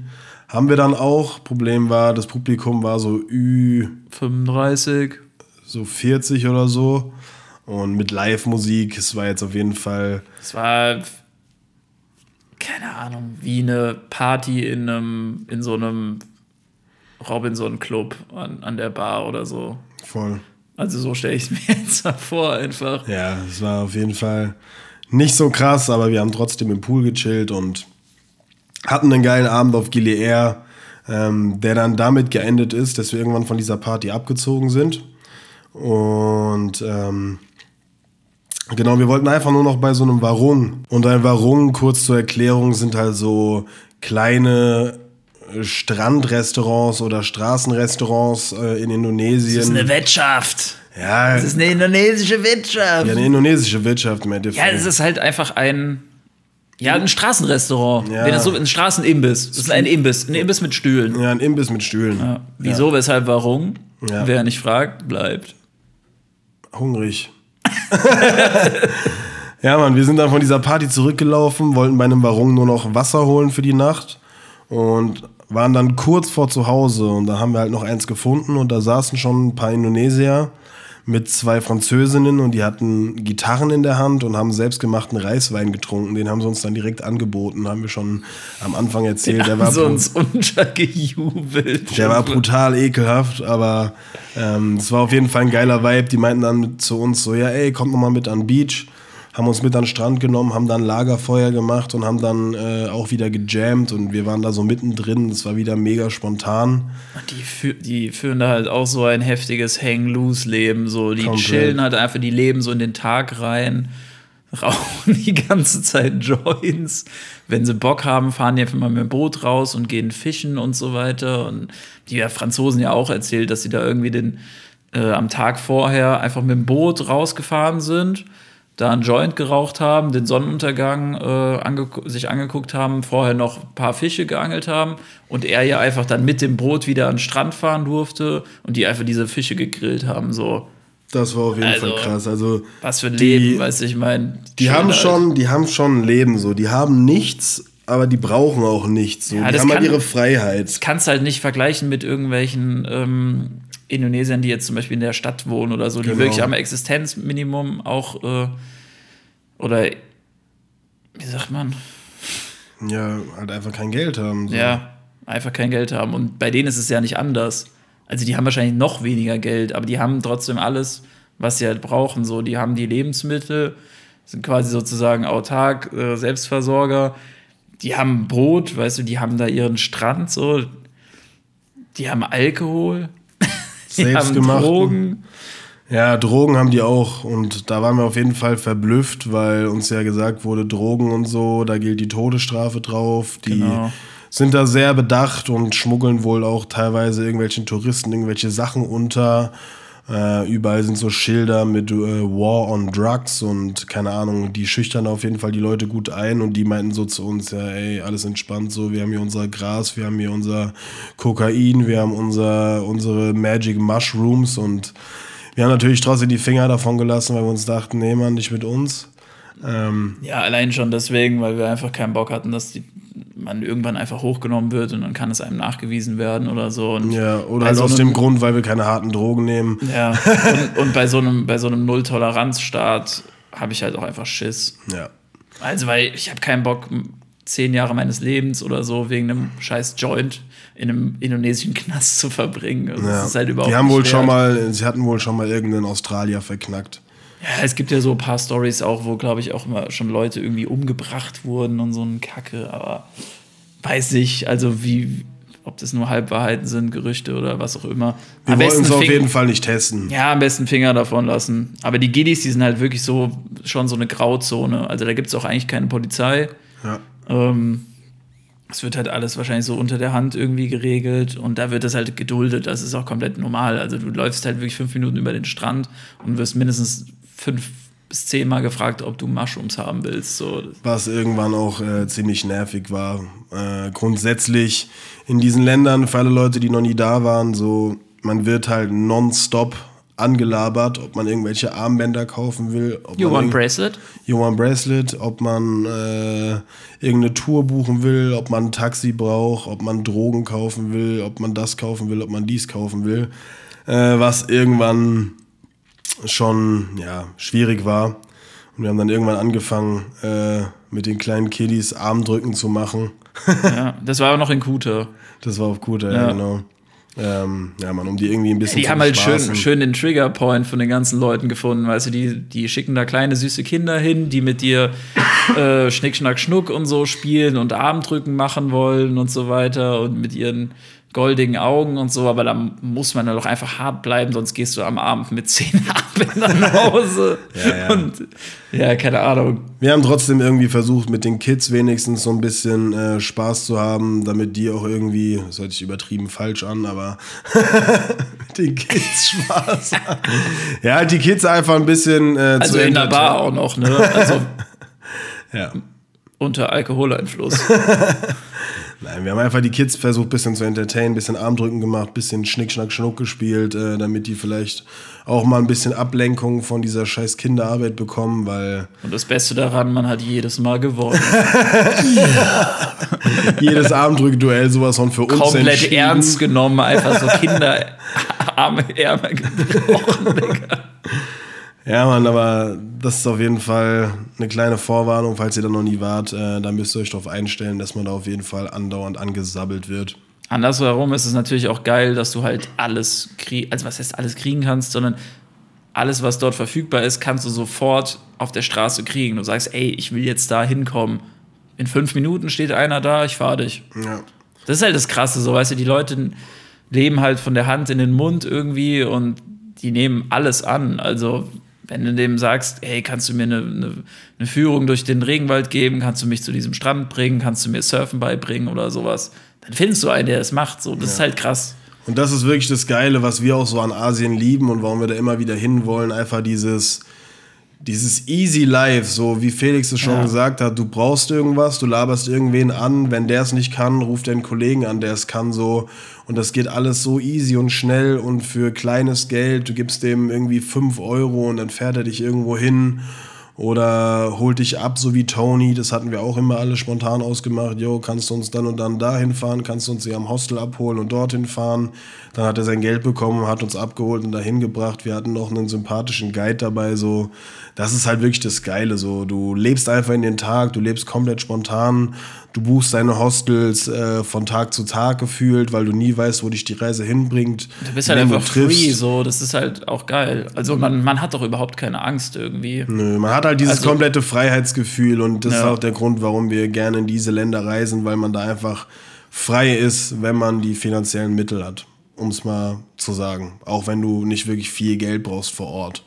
Haben wir dann auch. Problem war, das Publikum war so Ü 35. so 40 oder so. Und mit Live-Musik, es war jetzt auf jeden Fall. Es war, keine Ahnung, wie eine Party in einem, in so einem Robinson-Club an, an der Bar oder so. Voll. Also so stelle ich es mir [LAUGHS] jetzt vor, einfach. Ja, es war auf jeden Fall nicht so krass, aber wir haben trotzdem im Pool gechillt und hatten einen geilen Abend auf Gili Air, ähm, der dann damit geendet ist, dass wir irgendwann von dieser Party abgezogen sind. Und ähm, genau, wir wollten einfach nur noch bei so einem Warung. Und ein Warung, kurz zur Erklärung, sind halt so kleine Strandrestaurants oder Straßenrestaurants äh, in Indonesien. Das ist eine Wirtschaft. ja, Das ist eine indonesische Wirtschaft. ja, eine indonesische Wirtschaft im Endeffekt. Ja, es ist halt einfach ein. Ja, ein Straßenrestaurant. Ja. Wenn das so ein Straßenimbiss. Das ist ein Imbiss. Ein Imbiss mit Stühlen. Ja, ein Imbiss mit Stühlen. Ja. Wieso, weshalb, warum? Ja. Wer nicht fragt, bleibt. Hungrig. [LAUGHS] ja, Mann, wir sind dann von dieser Party zurückgelaufen, wollten bei einem Warung nur noch Wasser holen für die Nacht und waren dann kurz vor zu Hause und da haben wir halt noch eins gefunden und da saßen schon ein paar Indonesier mit zwei Französinnen und die hatten Gitarren in der Hand und haben selbstgemachten Reiswein getrunken. Den haben sie uns dann direkt angeboten, haben wir schon am Anfang erzählt. Der war, uns untergejubelt. der war brutal ekelhaft, aber ähm, es war auf jeden Fall ein geiler Vibe. Die meinten dann zu uns so, ja ey, kommt noch mal mit an den Beach. Haben uns mit an den Strand genommen, haben dann Lagerfeuer gemacht und haben dann äh, auch wieder gejammt und wir waren da so mittendrin. Das war wieder mega spontan. Die, fü die führen da halt auch so ein heftiges Hang-Loose-Leben. So, die Komplett. chillen halt einfach, die leben so in den Tag rein, [LAUGHS] rauchen die ganze Zeit Joints. Wenn sie Bock haben, fahren die einfach mal mit dem Boot raus und gehen fischen und so weiter. Und die ja, Franzosen ja auch erzählt, dass sie da irgendwie den, äh, am Tag vorher einfach mit dem Boot rausgefahren sind. Da einen Joint geraucht haben, den Sonnenuntergang äh, angegu sich angeguckt haben, vorher noch ein paar Fische geangelt haben und er ja einfach dann mit dem Boot wieder an den Strand fahren durfte und die einfach diese Fische gegrillt haben. So, Das war auf jeden Also, Fall krass. Also was für ein Die- Leben, weißt du, ich meine. die haben schon, die haben schon ein Leben so. Die haben nichts, aber die brauchen auch nichts. So. Ja, die das haben halt kann- ihre Freiheit. kannst halt nicht vergleichen mit irgendwelchen ähm, Indonesiern, die jetzt zum Beispiel in der Stadt wohnen oder so, die Genau. wirklich am Existenzminimum auch äh, oder wie sagt man? Ja, halt einfach kein Geld haben. So. Ja, einfach kein Geld haben. Und bei denen ist es ja nicht anders. Also die haben wahrscheinlich noch weniger Geld, aber die haben trotzdem alles, was sie halt brauchen. So, die haben die Lebensmittel, sind quasi sozusagen autark, äh, Selbstversorger. Die haben Brot, weißt du, die haben da ihren Strand so. Die haben Alkohol. Selbstgemachten. Drogen. Ja, Drogen haben die auch und da waren wir auf jeden Fall verblüfft, weil uns ja gesagt wurde, Drogen und so, da gilt die Todesstrafe drauf. Die Genau. sind da sehr bedacht und schmuggeln wohl auch teilweise irgendwelchen Touristen irgendwelche Sachen unter. Äh, überall sind so Schilder mit äh, War on Drugs und keine Ahnung, die schüchtern auf jeden Fall die Leute gut ein und die meinten so zu uns, ja, ey, alles entspannt so, wir haben hier unser Gras, wir haben hier unser Kokain, wir haben unser, unsere Magic Mushrooms und wir haben natürlich trotzdem die Finger davon gelassen, weil wir uns dachten, nee, Mann, nicht mit uns. Ähm, Ja, allein schon deswegen, weil wir einfach keinen Bock hatten, dass die, man irgendwann einfach hochgenommen wird und dann kann es einem nachgewiesen werden oder so. Und ja, oder halt so aus einem- dem Grund, weil wir keine harten Drogen nehmen. Ja, [LAUGHS] und, und bei so einem, bei so einem Null-Toleranz-Staat habe ich halt auch einfach Schiss. Ja. Also, weil ich habe keinen Bock, zehn Jahre meines Lebens oder so wegen einem scheiß Joint in einem indonesischen Knast zu verbringen. Also Ja. Das ist halt überhaupt die haben nicht wohl wert. schon mal, sie hatten wohl schon mal irgendeinen Australier verknackt. Ja, es gibt ja so ein paar Stories auch, wo, glaube ich, auch immer schon Leute irgendwie umgebracht wurden und so ein Kacke, aber weiß ich, also wie, ob das nur Halbwahrheiten sind, Gerüchte oder was auch immer. Wir wollen es auf jeden Fall nicht testen. Ja, am besten Finger davon lassen. Aber die Giddies, die sind halt wirklich so schon so eine Grauzone. Also da gibt es auch eigentlich keine Polizei. Ja. Ähm, es wird halt alles wahrscheinlich so unter der Hand irgendwie geregelt und da wird das halt geduldet. Das ist auch komplett normal. Also du läufst halt wirklich fünf Minuten über den Strand und wirst mindestens fünf bis zehn Mal gefragt, ob du Mushrooms haben willst. So. Was irgendwann auch äh, ziemlich nervig war. Äh, grundsätzlich in diesen Ländern, für alle Leute, die noch nie da waren, so, man wird halt nonstop angelabert, ob man irgendwelche Armbänder kaufen will. Ob You man want bracelet? You want Bracelet, ob man äh, irgendeine Tour buchen will, ob man ein Taxi braucht, ob man Drogen kaufen will, ob man das kaufen will, ob man dies kaufen will. Äh, was irgendwann schon ja, schwierig war. Und wir haben dann irgendwann angefangen, äh, mit den kleinen Kiddies Armdrücken zu machen. ja, das war aber noch in Kuta. Das war auf Kuta, ja, Ja. genau. Ähm, ja, man, um die irgendwie ein bisschen Die zu haben halt schön, schön den Triggerpoint von den ganzen Leuten gefunden. Weißt du, die, die schicken da kleine süße Kinder hin, die mit dir äh, Schnick, Schnack, Schnuck und so spielen und Armdrücken machen wollen und so weiter und mit ihren goldigen Augen und so. Aber da muss man dann doch einfach hart bleiben, sonst gehst du am Abend mit zehn [LAUGHS] Armbändern nach Hause. Ja, ja. Und ja, keine Ahnung. Wir haben trotzdem irgendwie versucht, mit den Kids wenigstens so ein bisschen äh, Spaß zu haben, damit die auch irgendwie, das hört sich übertrieben falsch an, aber [LAUGHS] mit den Kids Spaß haben. Ja, halt die Kids einfach ein bisschen äh, Also zu in der Bar auch noch, ne? Also [LAUGHS] Ja. unter Alkoholeinfluss. Nein, wir haben einfach die Kids versucht, ein bisschen zu entertainen, ein bisschen Armdrücken gemacht, ein bisschen Schnick, Schnack, Schnuck gespielt, äh, damit die vielleicht auch mal ein bisschen Ablenkung von dieser scheiß Kinderarbeit bekommen, weil Und das Beste daran, man hat jedes Mal gewonnen. [LAUGHS] jedes Armdrückduell sowas von für uns komplett ernst genommen, einfach so Kinder Arme, Ärmel gebrochen, Digga. Ja, Mann, aber das ist auf jeden Fall eine kleine Vorwarnung, falls ihr da noch nie wart. Äh, da müsst ihr euch darauf einstellen, dass man da auf jeden Fall andauernd angesabbelt wird. Andersherum ist es natürlich auch geil, dass du halt alles kriegst, also was heißt alles kriegen kannst, sondern alles, was dort verfügbar ist, kannst du sofort auf der Straße kriegen. Du sagst, ey, ich will jetzt da hinkommen. In fünf Minuten steht einer da, ich fahr dich. Ja. Das ist halt das Krasse, so weißt du, die Leute leben halt von der Hand in den Mund irgendwie und die nehmen alles an. Also, wenn du dem sagst, hey, kannst du mir eine, eine, eine Führung durch den Regenwald geben, kannst du mich zu diesem Strand bringen, kannst du mir Surfen beibringen oder sowas, dann findest du einen, der es macht. So, das ist halt krass. Und das ist wirklich das Geile, was wir auch so an Asien lieben und warum wir da immer wieder hinwollen. Einfach dieses, dieses easy life, so wie Felix es schon Ja. gesagt hat. Du brauchst irgendwas, du laberst irgendwen an. Wenn der es nicht kann, ruft deinen Kollegen an, der es kann, so. Und das geht alles so easy und schnell und für kleines Geld. Du gibst dem irgendwie 5 Euro und dann fährt er dich irgendwo hin. Oder holt dich ab, so wie Tony. Das hatten wir auch immer alle spontan ausgemacht. Jo, kannst du uns dann und dann dahin fahren? Kannst du uns hier am Hostel abholen und dorthin fahren? Dann hat er sein Geld bekommen, hat uns abgeholt und dahin gebracht. Wir hatten noch einen sympathischen Guide dabei. So, das ist halt wirklich das Geile. So, du lebst einfach in den Tag, du lebst komplett spontan. Du buchst deine Hostels äh, von Tag zu Tag gefühlt, weil du nie weißt, wo dich die Reise hinbringt. Du bist halt einfach free, so, das ist halt auch geil. Also, man, man hat doch überhaupt keine Angst irgendwie. Nö, man hat halt dieses Also- komplette Freiheitsgefühl und das ist Ja. auch der Grund, warum wir gerne in diese Länder reisen, weil man da einfach frei ist, wenn man die finanziellen Mittel hat, um es mal zu sagen. Auch wenn du nicht wirklich viel Geld brauchst vor Ort.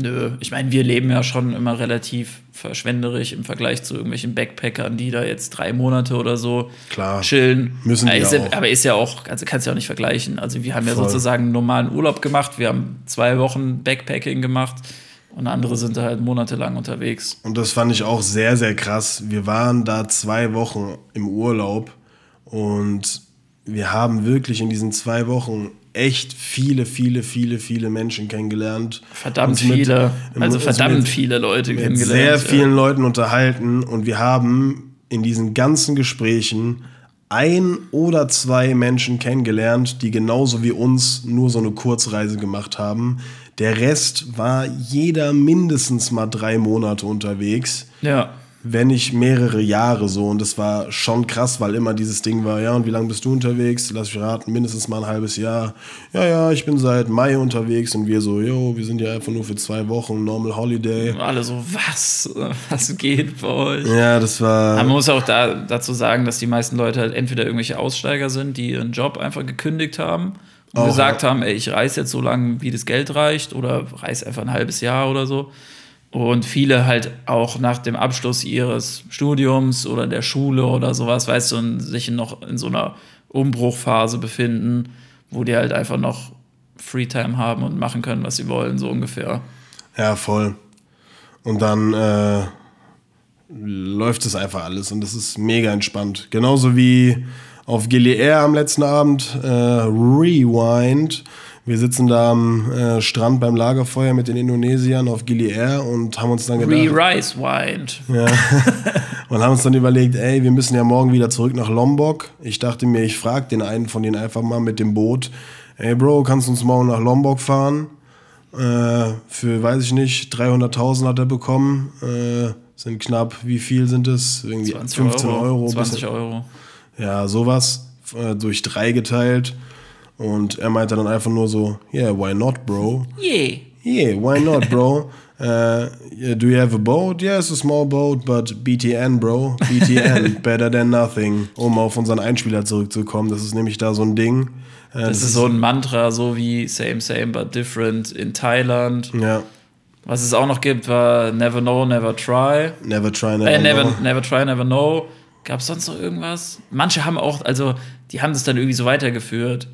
Nö, ich meine, wir leben ja schon immer relativ verschwenderisch im Vergleich zu irgendwelchen Backpackern, die da jetzt drei Monate oder so Klar. chillen. Müssen aber ist, ja ja, auch. aber ist ja auch, also kannst du ja auch nicht vergleichen. Also wir haben ja Voll. sozusagen einen normalen Urlaub gemacht, wir haben zwei Wochen Backpacking gemacht und andere sind da halt monatelang unterwegs. Und das fand ich auch sehr, sehr krass. Wir waren da zwei Wochen im Urlaub und wir haben wirklich in diesen zwei Wochen echt viele, viele, viele, viele Menschen kennengelernt. Verdammt mit- viele, also verdammt viele Leute mit kennengelernt. sehr ja. vielen Leuten unterhalten und wir haben in diesen ganzen Gesprächen ein oder zwei Menschen kennengelernt, die genauso wie uns nur so eine Kurzreise gemacht haben. Der Rest war jeder mindestens mal drei Monate unterwegs. Ja. Wenn nicht mehrere Jahre so. Und das war schon krass, weil immer dieses Ding war, ja, und wie lange bist du unterwegs? Lass mich raten, mindestens mal ein halbes Jahr. Ja, ja, ich bin seit Mai unterwegs und wir so, jo, wir sind ja einfach nur für zwei Wochen, Normal Holiday. Und alle so, was? Was geht bei euch? Ja, das war. Aber man muss auch da, dazu sagen, dass die meisten Leute halt entweder irgendwelche Aussteiger sind, die ihren Job einfach gekündigt haben und Auch, gesagt haben, ey, ich reise jetzt so lange, wie das Geld reicht oder reise einfach ein halbes Jahr oder so. Und viele halt auch nach dem Abschluss ihres Studiums oder der Schule oder sowas, weißt du, und sich noch in so einer Umbruchphase befinden, wo die halt einfach noch Freetime haben und machen können, was sie wollen, so ungefähr. Ja, voll. Und dann äh, läuft es einfach alles und das ist mega entspannt. Genauso wie auf Gilead am letzten Abend, äh, Rewind. Wir sitzen da am äh, Strand beim Lagerfeuer mit den Indonesiern auf Gilead und haben uns dann gedacht, Re-Rice Wind. ja, [LAUGHS] und haben uns dann überlegt, ey, wir müssen ja morgen wieder zurück nach Lombok. Ich dachte mir, ich frage den einen von denen einfach mal mit dem Boot, ey Bro, kannst du uns morgen nach Lombok fahren? Äh, für, weiß ich nicht, 300.000 hat er bekommen. Äh, sind knapp, wie viel sind es? Irgendwie 20 15 Euro. Euro. 20 bisschen- Euro. Ja, sowas. Äh, durch drei geteilt. Und er meinte dann einfach nur so, yeah, why not, bro? Yeah. Yeah, why not, bro? [LAUGHS] Uh, do you have a boat? Yeah, it's a small boat, but BTN, bro. BTN, [LAUGHS] better than nothing. Um auf unseren Einspieler zurückzukommen. Das ist nämlich da so ein Ding. Äh, Das ist so ein Mantra, so wie Same, Same, but Different in Thailand. Ja, Was es auch noch gibt, war Never Know, Never Try. never try, never, Äh, never, know. never Try, Never Know. Gab es sonst noch irgendwas? Manche haben auch, also, die haben das dann irgendwie so weitergeführt.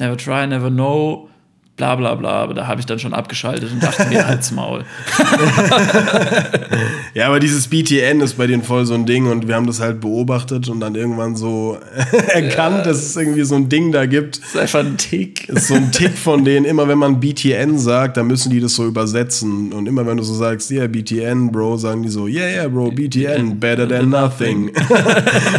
Never Try, Never Know, bla bla bla. Aber da habe ich dann schon abgeschaltet und dachte mir, [LAUGHS] halt's Maul. [LAUGHS] Ja, aber dieses BTN ist bei denen voll so ein Ding und wir haben das halt beobachtet und dann irgendwann so [LAUGHS] erkannt, dass es irgendwie so ein Ding da gibt. Das ist einfach ein Tick. ist so ein Tick von denen, immer wenn man BTN sagt, dann müssen die das so übersetzen. Und immer wenn du so sagst, yeah, BTN, Bro, sagen die so, yeah, yeah, Bro, BTN, better than nothing.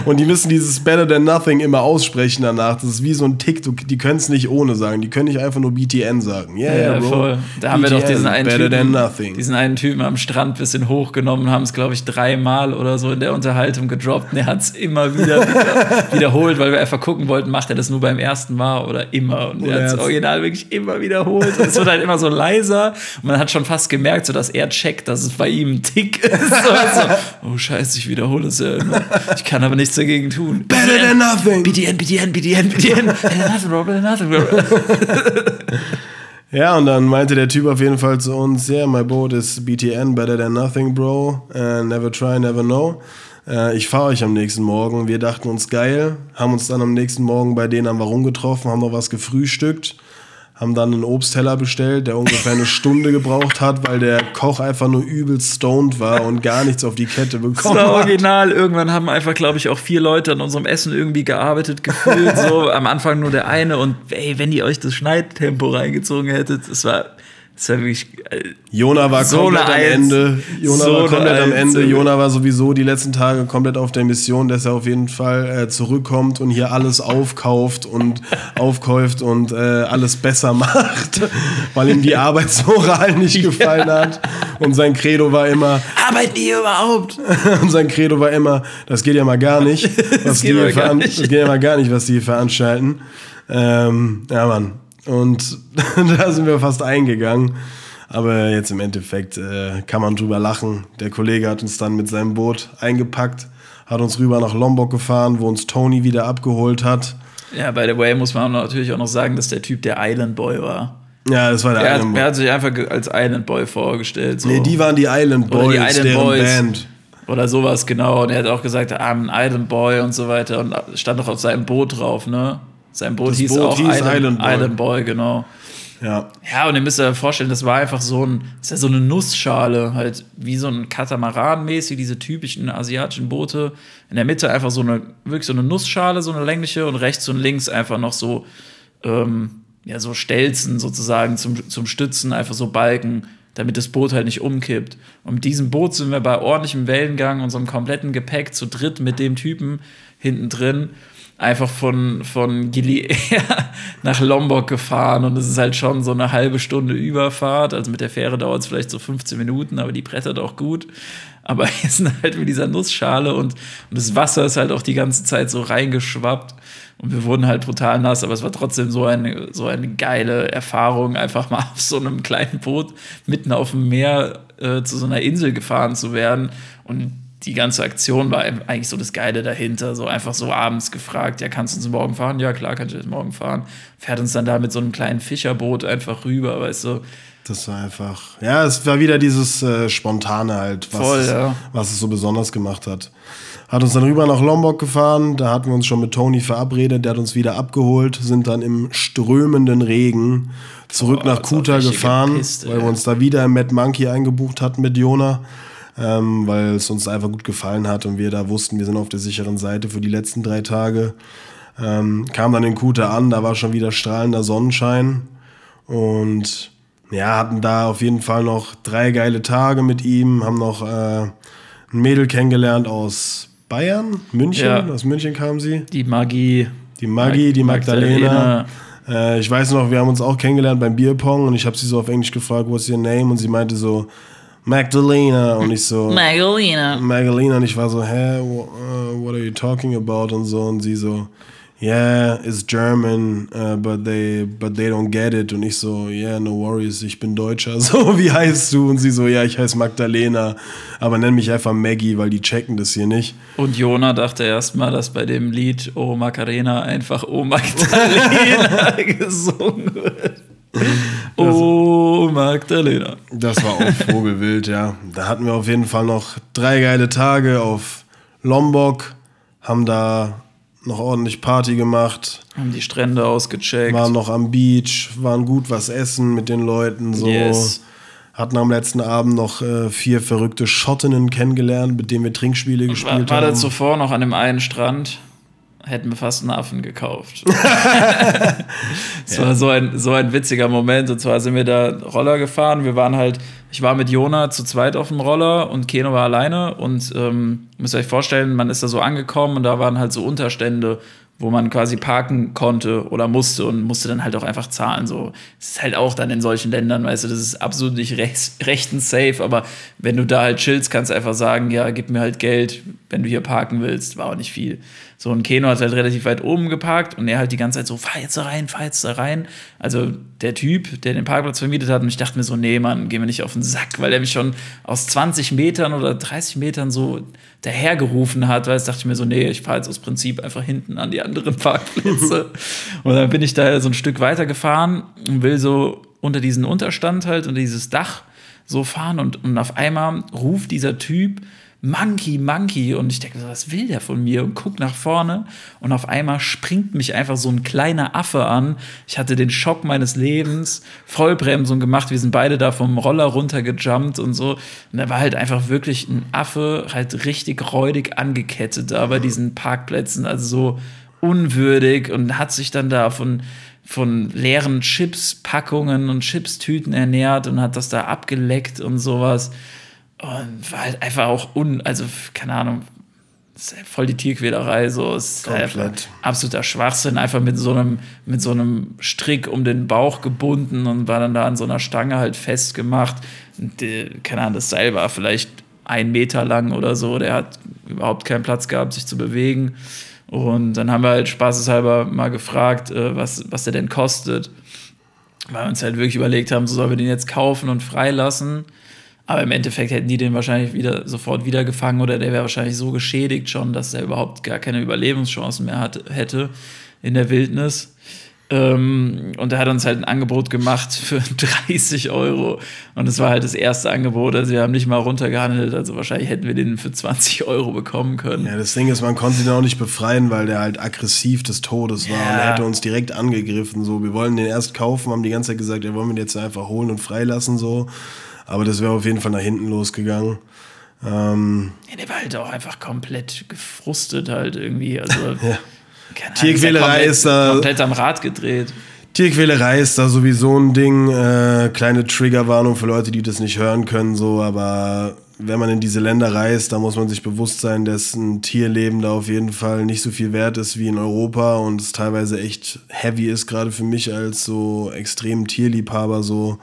und die müssen dieses better than nothing immer aussprechen danach. Das ist wie so ein Tick, die können es nicht ohne sagen. Die können nicht einfach nur BTN sagen. Yeah, Ja, Bro. voll. Da haben wir doch BTN, diesen einen, better than Typen, diesen einen Typen am Strand ein bisschen hochgenommen, haben es, glaube ich, dreimal oder so in der Unterhaltung gedroppt. Und er hat es immer wieder, wieder [LAUGHS] wiederholt, weil wir einfach gucken wollten, macht er das nur beim ersten Mal oder immer. Und er hat es original wirklich immer wiederholt. Und es wird halt immer so leiser. Und man hat schon fast gemerkt, so dass er checkt, dass es bei ihm ein Tick ist. [LAUGHS] So, oh Scheiße, ich wiederhole es ja immer. Ich kann aber nichts dagegen tun. Better than nothing. BDN, BDN, BDN, BDN. Nothing, bro, nothing, bro. [LAUGHS] Ja, und dann meinte der Typ auf jeden Fall zu uns, yeah, my boat is BTN, better than nothing, bro. Uh, never try, never know. Äh, ich fahre euch am nächsten Morgen. Wir dachten uns geil, haben uns dann am nächsten Morgen bei denen am Warum getroffen, haben noch was gefrühstückt, haben dann einen Obstteller bestellt, der ungefähr eine Stunde gebraucht hat, weil der Koch einfach nur übel stoned war und gar nichts auf die Kette Das bekommen war hat. original. Irgendwann haben einfach, glaube ich, auch vier Leute an unserem Essen irgendwie gearbeitet, gefühlt. So [LAUGHS] am Anfang nur der eine. Und ey, wenn ihr euch das Schneidtempo reingezogen hättet, das war, das war wirklich. Äh, Jona war So komplett am Eins. Ende. Jona So war eine komplett am Eins, Ende. Jona war sowieso die letzten Tage komplett auf der Mission, dass er auf jeden Fall äh, zurückkommt und hier alles aufkauft und [LAUGHS] aufkäuft und äh, alles besser macht, [LAUGHS] weil ihm die Arbeitsmoral nicht [LAUGHS] gefallen hat. Und sein Credo war immer, Arbeiten die überhaupt? und sein Credo war immer, das geht ja mal gar nicht, was geht die hier gar veran- nicht. das geht ja mal gar nicht, was die hier veranstalten. Ähm, ja, Mann. Und [LAUGHS] da sind wir fast eingegangen. Aber jetzt im Endeffekt äh, kann man drüber lachen. Der Kollege hat uns dann mit seinem Boot eingepackt, hat uns rüber nach Lombok gefahren, wo uns Tony wieder abgeholt hat. Ja, by the way, muss man natürlich auch noch sagen, dass der Typ der Island Boy war. Ja, das war der Er hat, Island er Boy. hat sich einfach als Island Boy vorgestellt. So. Nee, die waren die Island Oder Boys, die Island deren Boys. Band. Oder sowas, genau. Und er hat auch gesagt, I'm an Island Boy und so weiter. Und stand doch auf seinem Boot drauf, ne? Sein Boot Das hieß Boot auch hieß Island, Island Boy. Island Boy, genau. Ja. Ja, und ihr müsst euch vorstellen, das war einfach so ein, das ist ja so eine Nussschale, halt wie so ein Katamaran mäßig, diese typischen asiatischen Boote. In der Mitte einfach so eine, wirklich so eine Nussschale, so eine längliche und rechts und links einfach noch so, ähm, ja, so Stelzen sozusagen zum, zum Stützen, einfach so Balken, damit das Boot halt nicht umkippt. Und mit diesem Boot sind wir bei ordentlichem Wellengang, unserem kompletten Gepäck zu dritt mit dem Typen hinten drin einfach von, von Gili [LAUGHS] nach Lombok gefahren und es ist halt schon so eine halbe Stunde Überfahrt. Also mit der Fähre dauert es vielleicht so 15 Minuten, aber die brettert auch gut. Aber [LAUGHS] hier sind halt mit dieser Nussschale und, und das Wasser ist halt auch die ganze Zeit so reingeschwappt. Und wir wurden halt brutal nass, aber es war trotzdem so eine, so eine geile Erfahrung, einfach mal [LAUGHS] auf so einem kleinen Boot mitten auf dem Meer äh, zu so einer Insel gefahren zu werden. Und die ganze Aktion war eigentlich so das Geile dahinter. So einfach so abends gefragt, ja, kannst du uns morgen fahren? Ja, klar, kann ich jetzt morgen fahren. Fährt uns dann da mit so einem kleinen Fischerboot einfach rüber, weißt du. Das war einfach, ja, es war wieder dieses äh, Spontane halt, was, Voll, es, ja. was es so besonders gemacht hat. Hat uns dann rüber nach Lombok gefahren, da hatten wir uns schon mit Tony verabredet, der hat uns wieder abgeholt, sind dann im strömenden Regen zurück Boah, nach Kuta gefahren, gepisst, weil wir uns da wieder im Mad Monkey eingebucht hatten mit Jona, ähm, weil es uns einfach gut gefallen hat und wir da wussten, wir sind auf der sicheren Seite für die letzten drei Tage. Ähm, kam dann in Kuta an, da war schon wieder strahlender Sonnenschein und ja, hatten da auf jeden Fall noch drei geile Tage mit ihm, haben noch äh, ein Mädel kennengelernt aus Bayern, München, Ja. aus München kam sie. Die Magie. Die Maggie, die Magdalena. Magdalena. Äh, ich weiß noch, wir haben uns auch kennengelernt beim Bierpong und ich habe sie so auf Englisch gefragt, what's your name? Und sie meinte so, Magdalena. Und ich so, Magdalena. Magdalena. Und ich war so, hä, uh, what are you talking about? Und so. Und sie so, yeah, it's German, uh, but, they, but they don't get it. Und ich so, yeah, no worries, ich bin Deutscher. [LAUGHS] So, wie heißt du? Und sie so, ja, ich heiße Magdalena. Aber nenn mich einfach Maggie, weil die checken das hier nicht. Und Jona dachte erstmal, dass bei dem Lied Oh Macarena einfach Oh Magdalena [LAUGHS] gesungen wird. Oh Magdalena. Das war auch Vogelwild, ja. Da hatten wir auf jeden Fall noch drei geile Tage auf Lombok, haben da noch ordentlich Party gemacht, Haben die Strände ausgecheckt. waren noch am Beach, waren gut was essen mit den Leuten, so. Yes. Hatten am letzten Abend noch äh, vier verrückte Schottinnen kennengelernt, mit denen wir Trinkspiele war, gespielt war haben. da zuvor noch an dem einen Strand, hätten wir fast einen Affen gekauft. [LAUGHS] Es war so ein, so ein witziger Moment. Und zwar sind wir da Roller gefahren. Wir waren halt, ich war mit Jona zu zweit auf dem Roller und Keno war alleine. Und ähm, müsst ihr euch vorstellen, man ist da so angekommen und da waren halt so Unterstände, wo man quasi parken konnte oder musste und musste dann halt auch einfach zahlen. So, es ist halt auch dann in solchen Ländern, weißt du, das ist absolut nicht rechts, rechtens safe, aber wenn du da halt chillst, kannst du einfach sagen, ja, gib mir halt Geld, wenn du hier parken willst, war auch nicht viel. So, und Keno hat halt relativ weit oben geparkt und er halt die ganze Zeit so, fahr jetzt da rein, fahr jetzt da rein. Also der Typ, der den Parkplatz vermietet hat, und ich dachte mir so, nee, Mann, geh mir nicht auf den Sack, weil er mich schon aus 20 Metern oder 30 Metern so dahergerufen hat, weil ich dachte ich mir so, nee, ich fahre jetzt aus Prinzip einfach hinten an die anderen Parkplätze. [LAUGHS] und dann bin ich da so ein Stück weiter gefahren und will so unter diesen Unterstand halt, unter dieses Dach so fahren und, und auf einmal ruft dieser Typ Monkey, Monkey. Und ich denke, was will der von mir? Und guck nach vorne. Und auf einmal springt mich einfach so ein kleiner Affe an. Ich hatte den Schock meines Lebens, Vollbremsung gemacht, wir sind beide da vom Roller runtergejumpt und so. Und da war halt einfach wirklich ein Affe halt richtig räudig angekettet da bei diesen Parkplätzen, also so unwürdig. Und hat sich dann da von von leeren Chips-Packungen und Chips-Tüten ernährt und hat das da abgeleckt und sowas. Und war halt einfach auch un, also keine Ahnung, halt voll die Tierquälerei, so ist einfach absoluter Schwachsinn, einfach mit so einem, mit so einem Strick um den Bauch gebunden und war dann da an so einer Stange halt festgemacht. Und die, keine Ahnung, das Seil war vielleicht ein Meter lang oder so, der hat überhaupt keinen Platz gehabt, sich zu bewegen. Und dann haben wir halt spaßeshalber mal gefragt, äh, was, was der denn kostet. Weil wir uns halt wirklich überlegt haben, so sollen wir den jetzt kaufen und freilassen. Aber im Endeffekt hätten die den wahrscheinlich wieder sofort wieder gefangen oder der wäre wahrscheinlich so geschädigt schon, dass er überhaupt gar keine Überlebenschancen mehr hat, hätte in der Wildnis. Ähm, und er hat uns halt ein Angebot gemacht für [LAUGHS] 30 Euro. Und es war halt das erste Angebot. Also wir haben nicht mal runtergehandelt. Also wahrscheinlich hätten wir den für 20 Euro bekommen können. Ja, das Ding ist, man konnte ihn auch nicht befreien, weil der halt aggressiv des Todes war. Ja. Und er hätte uns direkt angegriffen. So, wir wollen den erst kaufen, haben die ganze Zeit gesagt, ja, wollen wir den jetzt einfach holen und freilassen. So. Aber das wäre auf jeden Fall nach hinten losgegangen. Ähm, Ja, der war halt auch einfach komplett gefrustet halt irgendwie. Also, [LAUGHS] Ja. Tierquälerei komplett, ist da- komplett am Rad gedreht. Tierquälerei ist da sowieso ein Ding. Äh, kleine Triggerwarnung für Leute, die das nicht hören können, so, aber wenn man in diese Länder reist, da muss man sich bewusst sein, dass ein Tierleben da auf jeden Fall nicht so viel wert ist wie in Europa und es teilweise echt heavy ist, gerade für mich als so extremen Tierliebhaber. So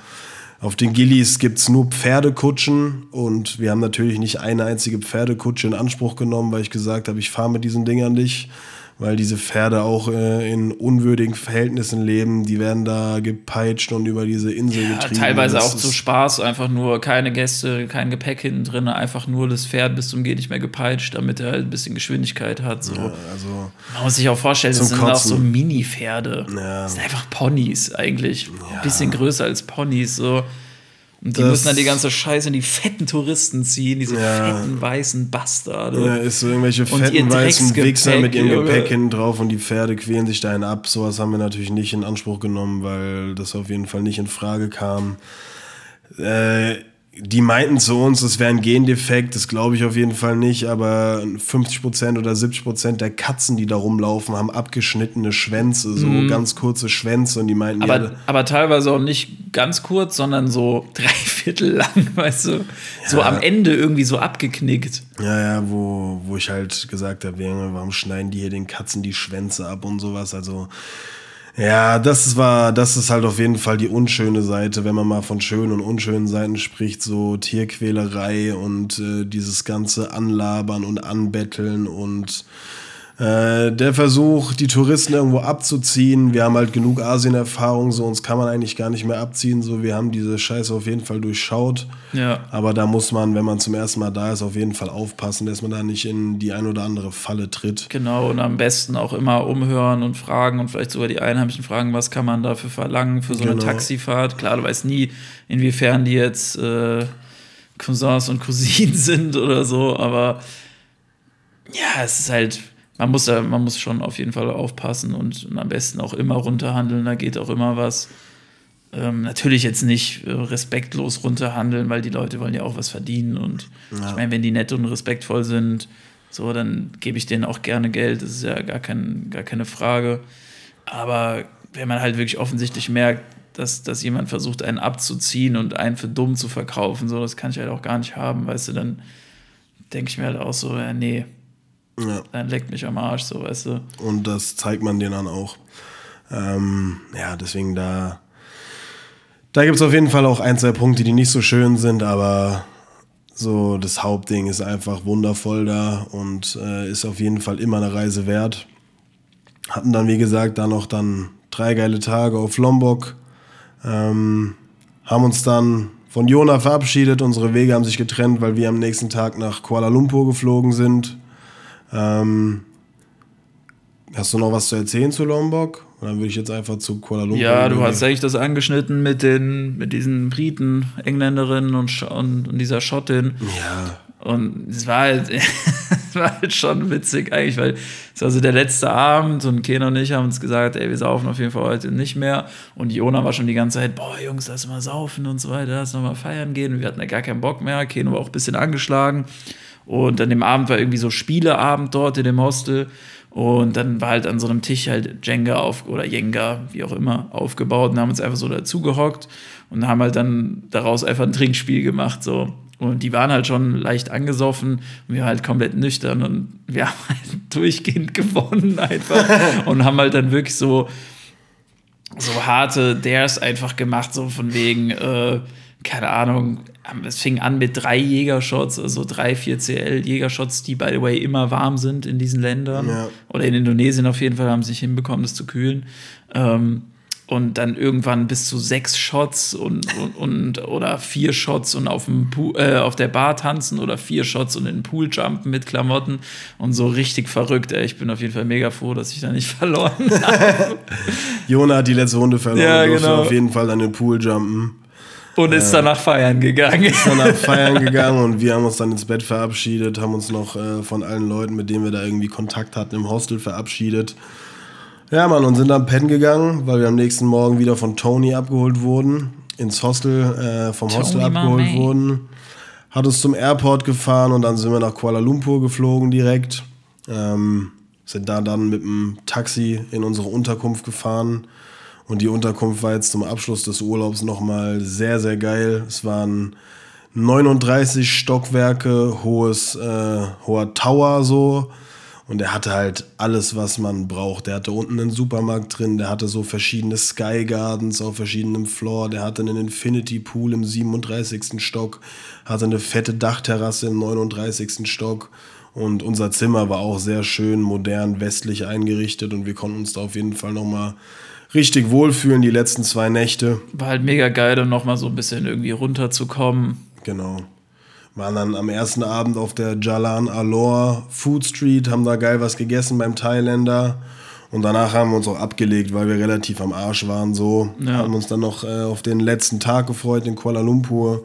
auf den Gillies gibt es nur Pferdekutschen und wir haben natürlich nicht eine einzige Pferdekutsche in Anspruch genommen, weil ich gesagt habe, ich fahre mit diesen Dingern nicht weil diese Pferde auch äh, in unwürdigen Verhältnissen leben. Die werden da gepeitscht und über diese Insel ja, getrieben. Teilweise auch zu Spaß, einfach nur keine Gäste, kein Gepäck hinten drin, einfach nur das Pferd bis zum geht nicht mehr gepeitscht, damit er halt ein bisschen Geschwindigkeit hat. So. Ja, also Man muss sich auch vorstellen, das sind Kotzen. auch so Mini-Pferde. Ja. Das sind einfach Ponys eigentlich. Ein bisschen größer als Ponys. So. Und die das müssen dann die ganze Scheiße in die fetten Touristen ziehen, diese ja. fetten weißen Bastarde. Ja, ist so irgendwelche fetten weißen Wichser mit ihrem Gepäck hinten drauf und die Pferde quälen sich dahin ab. Sowas haben wir natürlich nicht in Anspruch genommen, weil das auf jeden Fall nicht in Frage kam. Äh, die meinten zu uns, es wäre ein Gendefekt, das glaube ich auf jeden Fall nicht, aber 50% oder 70% der Katzen, die da rumlaufen, haben abgeschnittene Schwänze, so mm. ganz kurze Schwänze und die meinten, aber, ja, aber teilweise auch nicht ganz kurz, sondern so [LAUGHS] drei Viertel lang, weißt du, ja. so am Ende irgendwie so abgeknickt. Ja, ja, wo, wo ich halt gesagt habe, warum schneiden die hier den Katzen die Schwänze ab und sowas, also ja, das war, das ist halt auf jeden Fall die unschöne Seite, wenn man mal von schönen und unschönen Seiten spricht, so Tierquälerei und äh, dieses ganze Anlabern und Anbetteln und äh, der Versuch, die Touristen irgendwo abzuziehen. Wir haben halt genug Asien-Erfahrung, so uns kann man eigentlich gar nicht mehr abziehen. So, wir haben diese Scheiße auf jeden Fall durchschaut. Ja. Aber da muss man, wenn man zum ersten Mal da ist, auf jeden Fall aufpassen, dass man da nicht in die ein oder andere Falle tritt. Genau, und am besten auch immer umhören und fragen und vielleicht sogar die Einheimischen fragen, was kann man dafür verlangen für so genau. eine Taxifahrt. Klar, du weißt nie, inwiefern die jetzt äh, Cousins und Cousinen [LAUGHS] sind oder so, aber ja, es ist halt man muss, da, man muss schon auf jeden Fall aufpassen und, und am besten auch immer runterhandeln, da geht auch immer was. Ähm, natürlich jetzt nicht äh, respektlos runterhandeln, weil die Leute wollen ja auch was verdienen. Und ja. ich meine, wenn die nett und respektvoll sind, so, dann gebe ich denen auch gerne Geld. Das ist ja gar, kein, gar keine Frage. Aber wenn man halt wirklich offensichtlich merkt, dass, dass jemand versucht, einen abzuziehen und einen für dumm zu verkaufen, so, das kann ich halt auch gar nicht haben, weißt du, dann denke ich mir halt auch so, ja, nee, ja. Dann leckt mich am Arsch, so weißt du. Und das zeigt man dir dann auch. Ähm, ja, deswegen da. Da gibt es auf jeden Fall auch ein, zwei Punkte, die nicht so schön sind, aber so das Hauptding ist einfach wundervoll da und äh, ist auf jeden Fall immer eine Reise wert. Hatten dann, wie gesagt, da noch dann drei geile Tage auf Lombok. Ähm, haben uns dann von Jona verabschiedet. Unsere Wege haben sich getrennt, weil wir am nächsten Tag nach Kuala Lumpur geflogen sind. Ähm, hast du noch was zu erzählen zu Lombok? Oder würde ich jetzt einfach zu Kuala Lumpur? Ja, du hast eigentlich das angeschnitten mit den, mit diesen Briten, Engländerinnen und, und, und dieser Schottin. Ja. Und es war halt, [LAUGHS] es war halt schon witzig eigentlich, weil es war so der letzte Abend und Ken und ich haben uns gesagt, ey, wir saufen auf jeden Fall heute nicht mehr. Und Jona war schon die ganze Zeit, boah, Jungs, lass mal saufen und so weiter, lass mal feiern gehen. Und wir hatten ja gar keinen Bock mehr. Ken war auch ein bisschen angeschlagen. Und an dem Abend war irgendwie so Spieleabend dort in dem Hostel. Und dann war halt an so einem Tisch halt Jenga auf oder Jenga, wie auch immer, aufgebaut und haben uns einfach so dazugehockt und haben halt dann daraus einfach ein Trinkspiel gemacht. So. Und die waren halt schon leicht angesoffen und wir halt komplett nüchtern und wir [LAUGHS] haben halt durchgehend gewonnen einfach [LAUGHS] und haben halt dann wirklich so, so harte Dares einfach gemacht, so von wegen, äh, keine Ahnung, es fing an mit drei Jägershots, also drei, vier CL-Jägershots, die, by the way, immer warm sind in diesen Ländern. Ja. Oder in Indonesien auf jeden Fall haben sie sich hinbekommen, das zu kühlen. Ähm, und dann irgendwann bis zu sechs Shots und, und, und oder vier Shots und auf, dem Pool, äh, auf der Bar tanzen oder vier Shots und in den Pool jumpen mit Klamotten und so richtig verrückt. Ey. Ich bin auf jeden Fall mega froh, dass ich da nicht [LAUGHS] verloren habe. Jona hat die letzte Runde verloren, ja, genau. auf jeden Fall an den Pool jumpen. Und ist danach feiern gegangen. Ist danach [LAUGHS] feiern gegangen und wir haben uns dann ins Bett verabschiedet, haben uns noch äh, von allen Leuten, mit denen wir da irgendwie Kontakt hatten, im Hostel verabschiedet. Ja, Mann, und sind dann pennen gegangen, weil wir am nächsten Morgen wieder von Tony abgeholt wurden, ins Hostel, äh, vom Tony Hostel abgeholt wurden. Hat uns zum Airport gefahren und dann sind wir nach Kuala Lumpur geflogen direkt. Ähm, sind da dann mit dem Taxi in unsere Unterkunft gefahren Und die Unterkunft war jetzt zum Abschluss des Urlaubs nochmal sehr, sehr geil. Es war ein 39 Stockwerke hohes, äh, hoher Tower so. Und er hatte halt alles, was man braucht. Der hatte unten einen Supermarkt drin, der hatte so verschiedene Sky Gardens auf verschiedenem Floor, der hatte einen Infinity Pool im 37. Stock, hatte eine fette Dachterrasse im 39. Stock. Und unser Zimmer war auch sehr schön, modern, westlich eingerichtet und wir konnten uns da auf jeden Fall nochmal richtig wohlfühlen die letzten zwei Nächte. War halt mega geil, dann nochmal so ein bisschen irgendwie runterzukommen. Genau. Waren dann am ersten Abend auf der Jalan Alor Food Street, haben da geil was gegessen beim Thailänder. Und danach haben wir uns auch abgelegt, weil wir relativ am Arsch waren. So Ja. haben uns dann noch äh, auf den letzten Tag gefreut in Kuala Lumpur.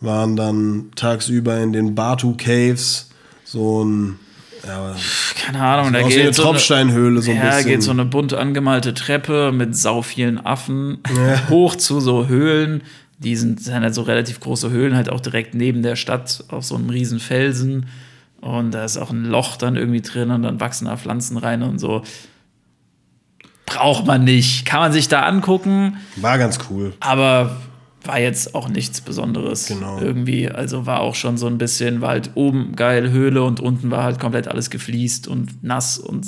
Waren dann tagsüber in den Batu Caves. So ein, ja, Keine Ahnung, da geht so eine, Tropfsteinhöhle so ein ja, bisschen. geht so eine bunt angemalte Treppe mit sau vielen Affen hoch zu so Höhlen. Die sind, sind halt so relativ große Höhlen, halt auch direkt neben der Stadt auf so einem riesen Felsen. Und da ist auch ein Loch dann irgendwie drin und dann wachsen da Pflanzen rein und so. Braucht man nicht. Kann man sich da angucken, War ganz cool. aber war jetzt auch nichts Besonderes. Genau. Irgendwie. Also war auch schon so ein bisschen, war halt oben geil Höhle und unten war halt komplett alles gefliest und nass und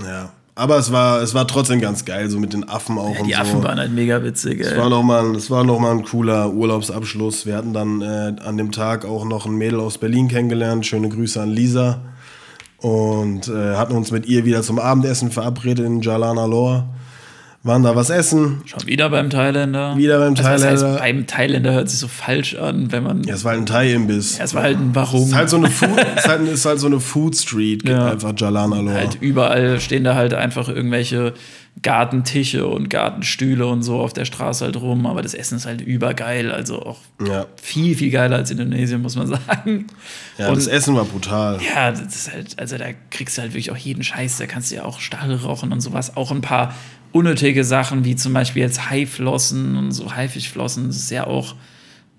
Ja. Aber es war, es war trotzdem ganz geil, so mit den Affen auch und die so. Affen waren halt mega witzig, Es ey. war nochmal es war noch mal ein cooler Urlaubsabschluss. Wir hatten dann äh, an dem Tag auch noch ein Mädel aus Berlin kennengelernt. Schöne Grüße an Lisa. Und äh, hatten uns mit ihr wieder zum Abendessen verabredet in Jalan Alor. Waren da was essen. Schon wieder beim Thailänder. Wieder beim also, Thailänder. Heißt, beim Thailänder hört sich so falsch an, wenn man. Ja, es war halt ein Thai-Imbiss. Ja, es war halt ein Warum. Es ist halt so eine Food, ist halt, ist halt so eine Food Street, Ja. einfach Jalan Alor. halt überall stehen da halt einfach irgendwelche Gartentische und Gartenstühle und so auf der Straße halt rum, aber das Essen ist halt übergeil, also auch ja, viel, viel geiler als Indonesien, muss man [LAUGHS] sagen. ja und das Essen war brutal. ja, das ist halt, also da kriegst du halt wirklich auch jeden Scheiß, da kannst du ja auch Stahl rauchen und sowas, auch ein paar unnötige Sachen, wie zum Beispiel jetzt Haiflossen und so Haifischflossen, das ist ja auch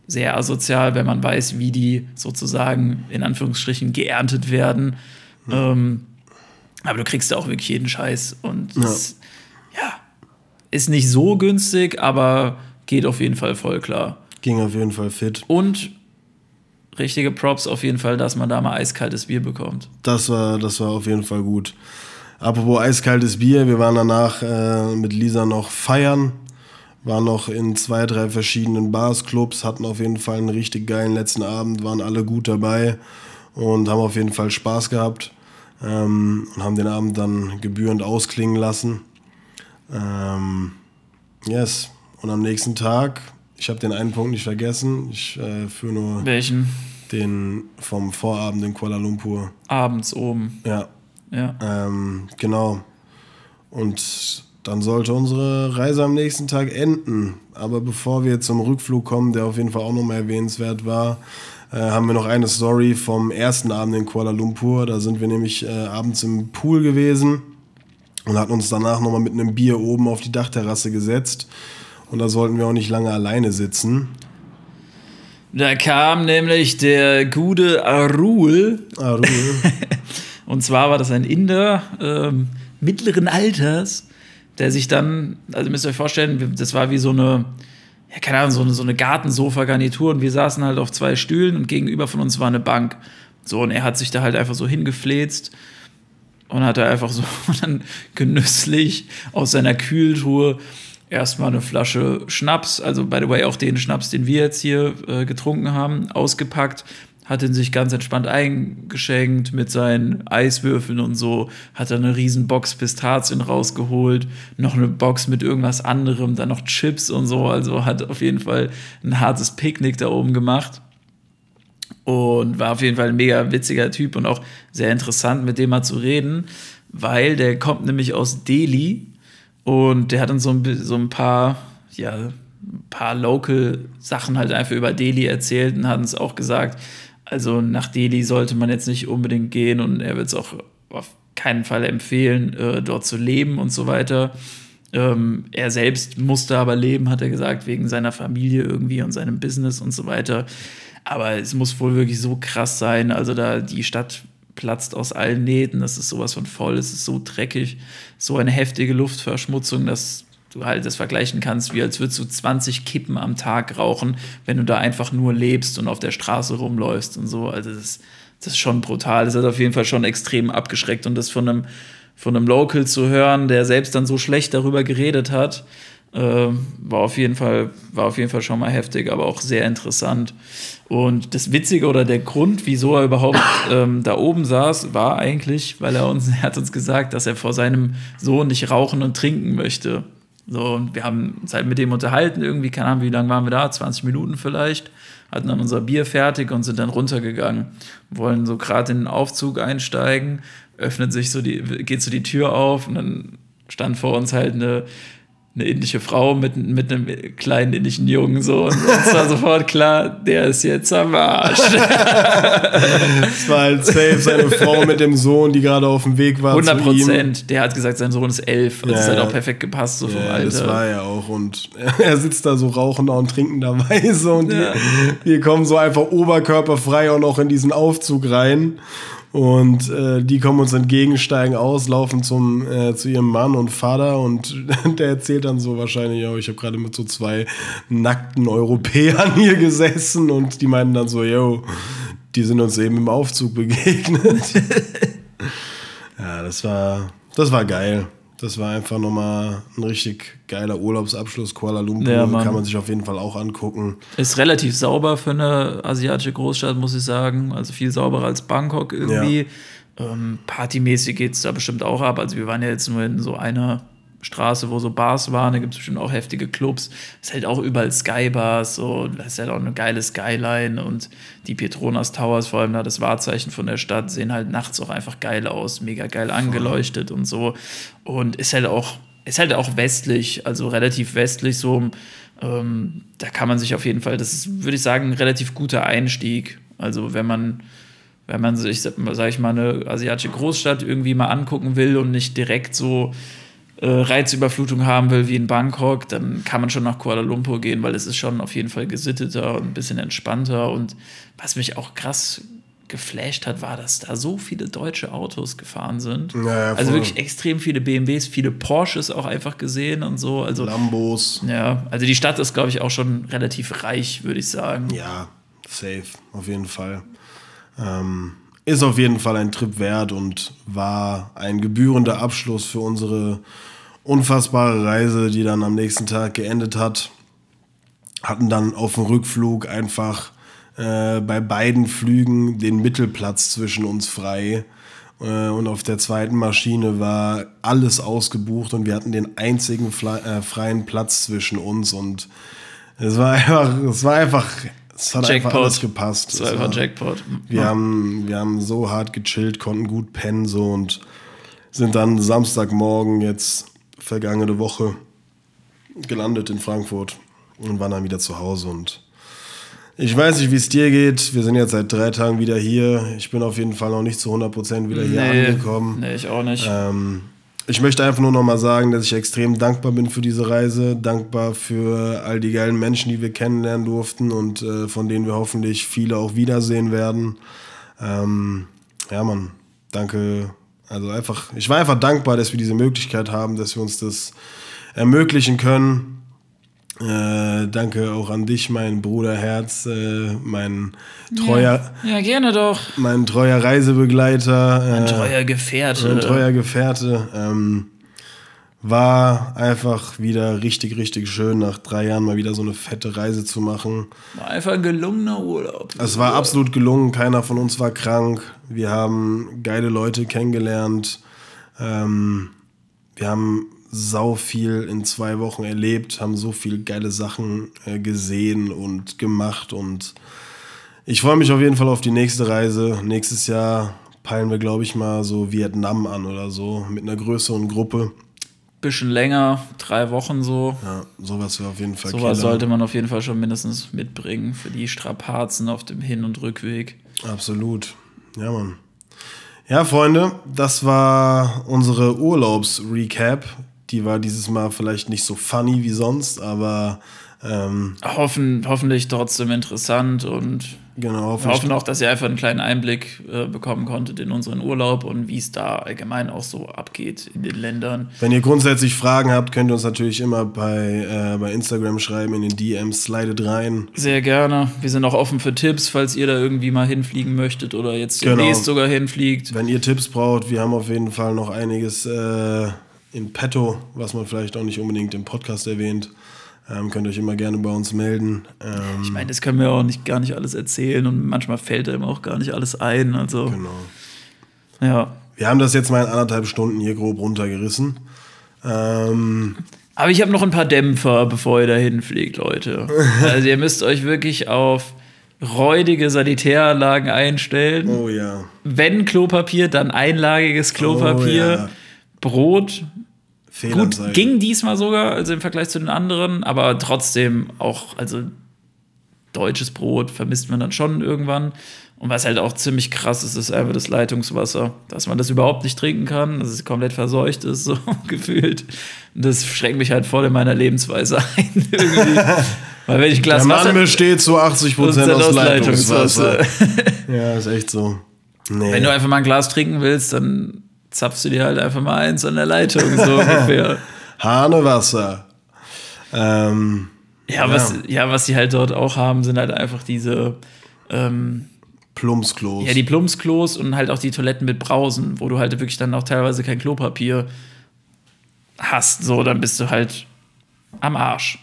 sehr asozial, wenn man weiß, wie die sozusagen in Anführungsstrichen geerntet werden. Ähm, aber du kriegst ja auch wirklich jeden Scheiß und das, ja, ist nicht so günstig, aber geht auf jeden Fall voll klar. Ging auf jeden Fall fit. Und richtige Props auf jeden Fall, dass man da mal eiskaltes Bier bekommt. Das war, das war auf jeden Fall gut. Apropos eiskaltes Bier, wir waren danach äh, mit Lisa noch feiern, waren noch in zwei, drei verschiedenen Bars, Clubs, hatten auf jeden Fall einen richtig geilen letzten Abend, waren alle gut dabei und haben auf jeden Fall Spaß gehabt ähm, und haben den Abend dann gebührend ausklingen lassen. Ähm, yes, und am nächsten Tag, ich habe den einen Punkt nicht vergessen, ich äh, führe nur Welchen? den vom Vorabend in Kuala Lumpur. Abends oben. Ja, Ja. ähm, genau. Und dann sollte unsere Reise am nächsten Tag enden. Aber bevor wir zum Rückflug kommen, der auf jeden Fall auch nochmal erwähnenswert war, äh, haben wir noch eine Story vom ersten Abend in Kuala Lumpur. Da sind wir nämlich äh, abends im Pool gewesen und hatten uns danach nochmal mit einem Bier oben auf die Dachterrasse gesetzt. Und da sollten wir auch nicht lange alleine sitzen. Da kam nämlich der gute Arul. Du, [LAUGHS] Und zwar war das ein Inder ähm, mittleren Alters, der sich dann, also müsst ihr euch vorstellen, das war wie so eine, ja, keine Ahnung, so eine, so eine Gartensofa-Garnitur und wir saßen halt auf zwei Stühlen und gegenüber von uns war eine Bank. So, und er hat sich da halt einfach so hingefläzt und hat da einfach so [LAUGHS] dann genüsslich aus seiner Kühltruhe erstmal eine Flasche Schnaps, also by the way auch den Schnaps, den wir jetzt hier äh, getrunken haben, ausgepackt, hat ihn sich ganz entspannt eingeschenkt mit seinen Eiswürfeln und so, hat dann eine riesen Box Pistazien rausgeholt, noch eine Box mit irgendwas anderem, dann noch Chips und so, also hat auf jeden Fall ein hartes Picknick da oben gemacht und war auf jeden Fall ein mega witziger Typ und auch sehr interessant, mit dem mal zu reden, weil der kommt nämlich aus Delhi und der hat uns so ein, so ein paar, ja, ein paar Local-Sachen halt einfach über Delhi erzählt und hat uns auch gesagt, also nach Delhi sollte man jetzt nicht unbedingt gehen und er wird es auch auf keinen Fall empfehlen, äh, dort zu leben und so weiter. Ähm, er selbst musste aber leben, hat er gesagt, wegen seiner Familie irgendwie und seinem Business und so weiter. Aber es muss wohl wirklich so krass sein. Also da die Stadt platzt aus allen Nähten, das ist sowas von voll, es ist so dreckig, so eine heftige Luftverschmutzung, dass du halt das vergleichen kannst, wie als würdest du 20 Kippen am Tag rauchen, wenn du da einfach nur lebst und auf der Straße rumläufst und so. Also das, das ist schon brutal. Das hat auf jeden Fall schon extrem abgeschreckt und das von einem, von einem Local zu hören, der selbst dann so schlecht darüber geredet hat, äh, war, auf jeden Fall, war auf jeden Fall schon mal heftig, aber auch sehr interessant. Und das Witzige oder der Grund, wieso er überhaupt ähm, da oben saß, war eigentlich, weil er uns, er hat uns gesagt, dass er vor seinem Sohn nicht rauchen und trinken möchte. So, und wir haben uns halt mit dem unterhalten, irgendwie, keine Ahnung, wie lange waren wir da? 20 Minuten vielleicht. Hatten dann unser Bier fertig und sind dann runtergegangen. Wollen so gerade in den Aufzug einsteigen, öffnet sich so die, geht so die Tür auf und dann stand vor uns halt eine eine indische Frau mit, mit einem kleinen indischen Jungen so und uns war sofort klar, der ist jetzt am Arsch. [LAUGHS] Es war halt safe seine Frau mit dem Sohn, die gerade auf dem Weg war 100 Prozent. Der hat gesagt, sein Sohn ist elf. Und ja, das ist halt auch perfekt gepasst so vom ja, Alter. Das war er auch und [LAUGHS] er sitzt da so rauchender und trinkenderweise und ja. die, wir kommen so einfach oberkörperfrei auch noch in diesen Aufzug rein und äh, die kommen uns entgegen, steigen aus, laufen zum, äh, zu ihrem Mann und Vater und [LAUGHS] der erzählt dann so wahrscheinlich, ja, ich habe gerade mit so zwei nackten Europäern hier gesessen und die meinten dann so, yo, die sind uns eben im Aufzug begegnet. [LAUGHS] ja, das war, das war geil. Das war einfach nochmal ein richtig geiler Urlaubsabschluss. Kuala Lumpur ja, kann man sich auf jeden Fall auch angucken. Ist relativ sauber für eine asiatische Großstadt, muss ich sagen. Also viel sauberer als Bangkok irgendwie. Ja. Ähm, partymäßig geht es da bestimmt auch ab. Also wir waren ja jetzt nur in so einer Straße, wo so Bars waren, da gibt es bestimmt auch heftige Clubs. Es ist halt auch überall Skybars, so, das ist halt auch eine geile Skyline und die Petronas Towers, vor allem da das Wahrzeichen von der Stadt, sehen halt nachts auch einfach geil aus, mega geil angeleuchtet und so. Und ist halt auch, ist halt auch westlich, also relativ westlich, so, ähm, da kann man sich auf jeden Fall, das ist, würde ich sagen, ein relativ guter Einstieg. Also wenn man wenn man sich, sag ich mal, eine asiatische Großstadt irgendwie mal angucken will und nicht direkt so Reizüberflutung haben will wie in Bangkok, dann kann man schon nach Kuala Lumpur gehen, weil es ist schon auf jeden Fall gesitteter und ein bisschen entspannter. Und was mich auch krass geflasht hat, war, dass da so viele deutsche Autos gefahren sind. Ja, also wirklich extrem viele BMWs, viele Porsches auch einfach gesehen und so. Also, Lambos. Ja, also die Stadt ist, glaube ich, auch schon relativ reich, würde ich sagen. Ja, safe, auf jeden Fall. Ähm, ist auf jeden Fall ein Trip wert und war ein gebührender Abschluss für unsere unfassbare Reise, die dann am nächsten Tag geendet hat. Hatten dann auf dem Rückflug einfach äh, bei beiden Flügen den Mittelplatz zwischen uns frei. Äh, und auf der zweiten Maschine war alles ausgebucht und wir hatten den einzigen äh, freien Platz zwischen uns. Und es war einfach, es war einfach es hat Jackpot. einfach alles gepasst. Es war einfach Jackpot. Wir, ja. haben, wir haben so hart gechillt, konnten gut pennen so und sind dann Samstagmorgen jetzt vergangene Woche gelandet in Frankfurt und waren dann wieder zu Hause. Und ich weiß nicht, wie es dir geht. Wir sind jetzt seit drei Tagen wieder hier. Ich bin auf jeden Fall noch nicht zu 100% wieder hier nee, angekommen. Nee, ich auch nicht. Ähm, ich möchte einfach nur noch mal sagen, dass ich extrem dankbar bin für diese Reise, dankbar für all die geilen Menschen, die wir kennenlernen durften und äh, von denen wir hoffentlich viele auch wiedersehen werden. Ähm, ja, Mann, danke also einfach, ich war einfach dankbar, dass wir diese Möglichkeit haben, dass wir uns das ermöglichen können. Äh, danke auch an dich, mein Bruderherz, äh, mein treuer, ja, ja, gerne doch, mein treuer Reisebegleiter, mein äh, treuer Gefährte, mein treuer Gefährte. Ähm, war einfach wieder richtig, richtig schön, nach drei Jahren mal wieder so eine fette Reise zu machen. War einfach ein gelungener Urlaub. Es war absolut gelungen, keiner von uns war krank. Wir haben geile Leute kennengelernt. Ähm, wir haben sau viel in zwei Wochen erlebt, haben so viele geile Sachen äh, gesehen und gemacht und ich freue mich auf jeden Fall auf die nächste Reise. Nächstes Jahr peilen wir, glaube ich, mal so Vietnam an oder so mit einer größeren Gruppe bisschen länger, drei Wochen so. Ja, sowas wäre auf jeden Fall Sowas sollte man auf jeden Fall schon mindestens mitbringen für die Strapazen auf dem Hin- und Rückweg. Absolut. Ja, Mann. Ja, Freunde, das war unsere Urlaubs-Recap. Die war dieses Mal vielleicht nicht so funny wie sonst, aber Ähm, Hoffen, hoffentlich trotzdem interessant und genau, wir hoffentlich. hoffen auch, dass ihr einfach einen kleinen Einblick äh, bekommen konntet in unseren Urlaub und wie es da allgemein auch so abgeht in den Ländern. Wenn ihr grundsätzlich Fragen habt, könnt ihr uns natürlich immer bei, äh, bei Instagram schreiben, in den DMs, slidet rein. Sehr gerne. Wir sind auch offen für Tipps, falls ihr da irgendwie mal hinfliegen möchtet oder jetzt Genau. demnächst sogar hinfliegt. Wenn ihr Tipps braucht, wir haben auf jeden Fall noch einiges äh, in petto, was man vielleicht auch nicht unbedingt im Podcast erwähnt. Ähm, könnt euch immer gerne bei uns melden. Ähm, Ich meine, das können wir auch nicht, gar nicht alles erzählen und manchmal fällt einem auch gar nicht alles ein. Also, genau. ja. Wir haben das jetzt mal in anderthalb Stunden hier grob runtergerissen. Ähm, Aber ich habe noch ein paar Dämpfer, bevor ihr da hinfliegt, Leute. [LAUGHS] Also, ihr müsst euch wirklich auf räudige Sanitäranlagen einstellen. oh ja. Wenn Klopapier, dann einlagiges Klopapier. Oh ja. Brot. Gut, Fehlanzeige. ging diesmal sogar, also im Vergleich zu den anderen, aber trotzdem auch, also deutsches Brot vermisst man dann schon irgendwann. Und was halt auch ziemlich krass ist, ist einfach das Leitungswasser, dass man das überhaupt nicht trinken kann, dass es komplett verseucht ist, [LAUGHS] so gefühlt. Und das schränkt mich halt voll in meiner Lebensweise [LAUGHS] ein. Weil wenn ich Glas Der Wasser Mann besteht zu 80 Prozent aus, aus Leitungswasser. Leitungswasser. ja, ist echt so. Nee. Wenn du einfach mal ein Glas trinken willst, dann zapfst du dir halt einfach mal eins an der Leitung, so ungefähr. [LAUGHS] Hanewasser. Ähm, Ja, was, ja, was sie halt dort auch haben, sind halt einfach diese, ähm, Plumpsklos. ja, die Plumpsklos und halt auch die Toiletten mit Brausen, wo du halt wirklich dann auch teilweise kein Klopapier hast. So, dann bist du halt am Arsch.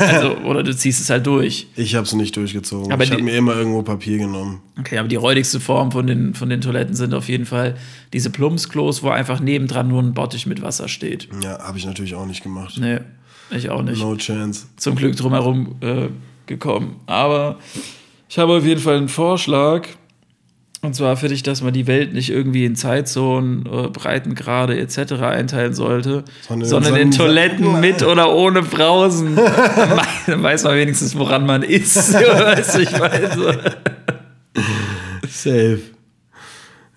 Also, [LAUGHS] oder du ziehst es halt durch. ich habe es nicht durchgezogen. Aber ich habe mir immer irgendwo Papier genommen. Okay, aber die räudigste Form von den, von den Toiletten sind auf jeden Fall diese Plumpsklos, wo einfach nebendran nur ein Bottich mit Wasser steht. Ja, habe ich natürlich auch nicht gemacht. Nee, ich auch nicht. No chance. zum Glück drumherum äh, gekommen. Aber ich habe auf jeden Fall einen Vorschlag. Und zwar finde ich, dass man die Welt nicht irgendwie in Zeitzonen, äh, Breitengrade etc. einteilen sollte, Sondern- sondern in Toiletten mit oder ohne Brausen. [LAUGHS] Dann weiß man wenigstens, woran man ist. [LAUGHS] [LAUGHS] weißt du, ich so. Safe.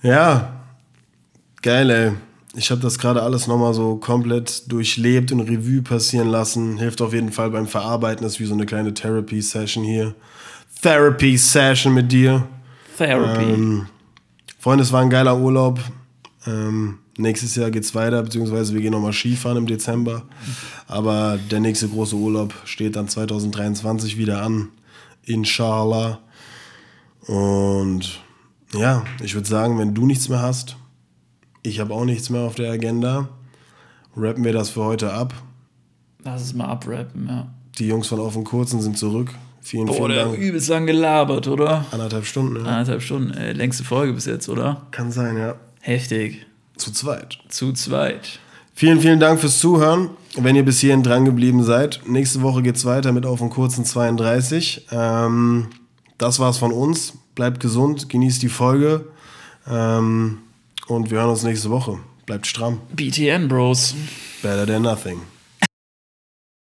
Ja. Geil, ey. Ich habe das gerade alles nochmal so komplett durchlebt und Revue passieren lassen. Hilft auf jeden Fall beim Verarbeiten. Ist wie so eine kleine Therapy-Session hier. Therapy-Session mit dir. Therapy. Ähm, Freunde, es war ein geiler Urlaub. Ähm, nächstes Jahr geht's weiter, beziehungsweise wir gehen nochmal Skifahren im Dezember. Aber der nächste große Urlaub steht dann 2023 wieder an. Inshallah. Und ja, ich würde sagen, wenn du nichts mehr hast, ich habe auch nichts mehr auf der Agenda, rappen wir das für heute ab. Lass es mal abrappen, ja. Die Jungs von Auf und Kurzen sind zurück. Vielen, Boah, vielen der Dank. übelst lang gelabert, oder? Anderthalb Stunden, ja. Eineinhalb Stunden, äh, längste Folge bis jetzt, oder? Kann sein, ja. Heftig. Zu zweit. Zu zweit. Vielen, vielen Dank fürs Zuhören. Wenn ihr bis hierhin dran geblieben seid, nächste Woche geht's weiter mit Auf und Kurzen 32. Ähm, das war's von uns. Bleibt gesund, genießt die Folge ähm, und wir hören uns nächste Woche. Bleibt stramm. BTN, Bros. Better than nothing.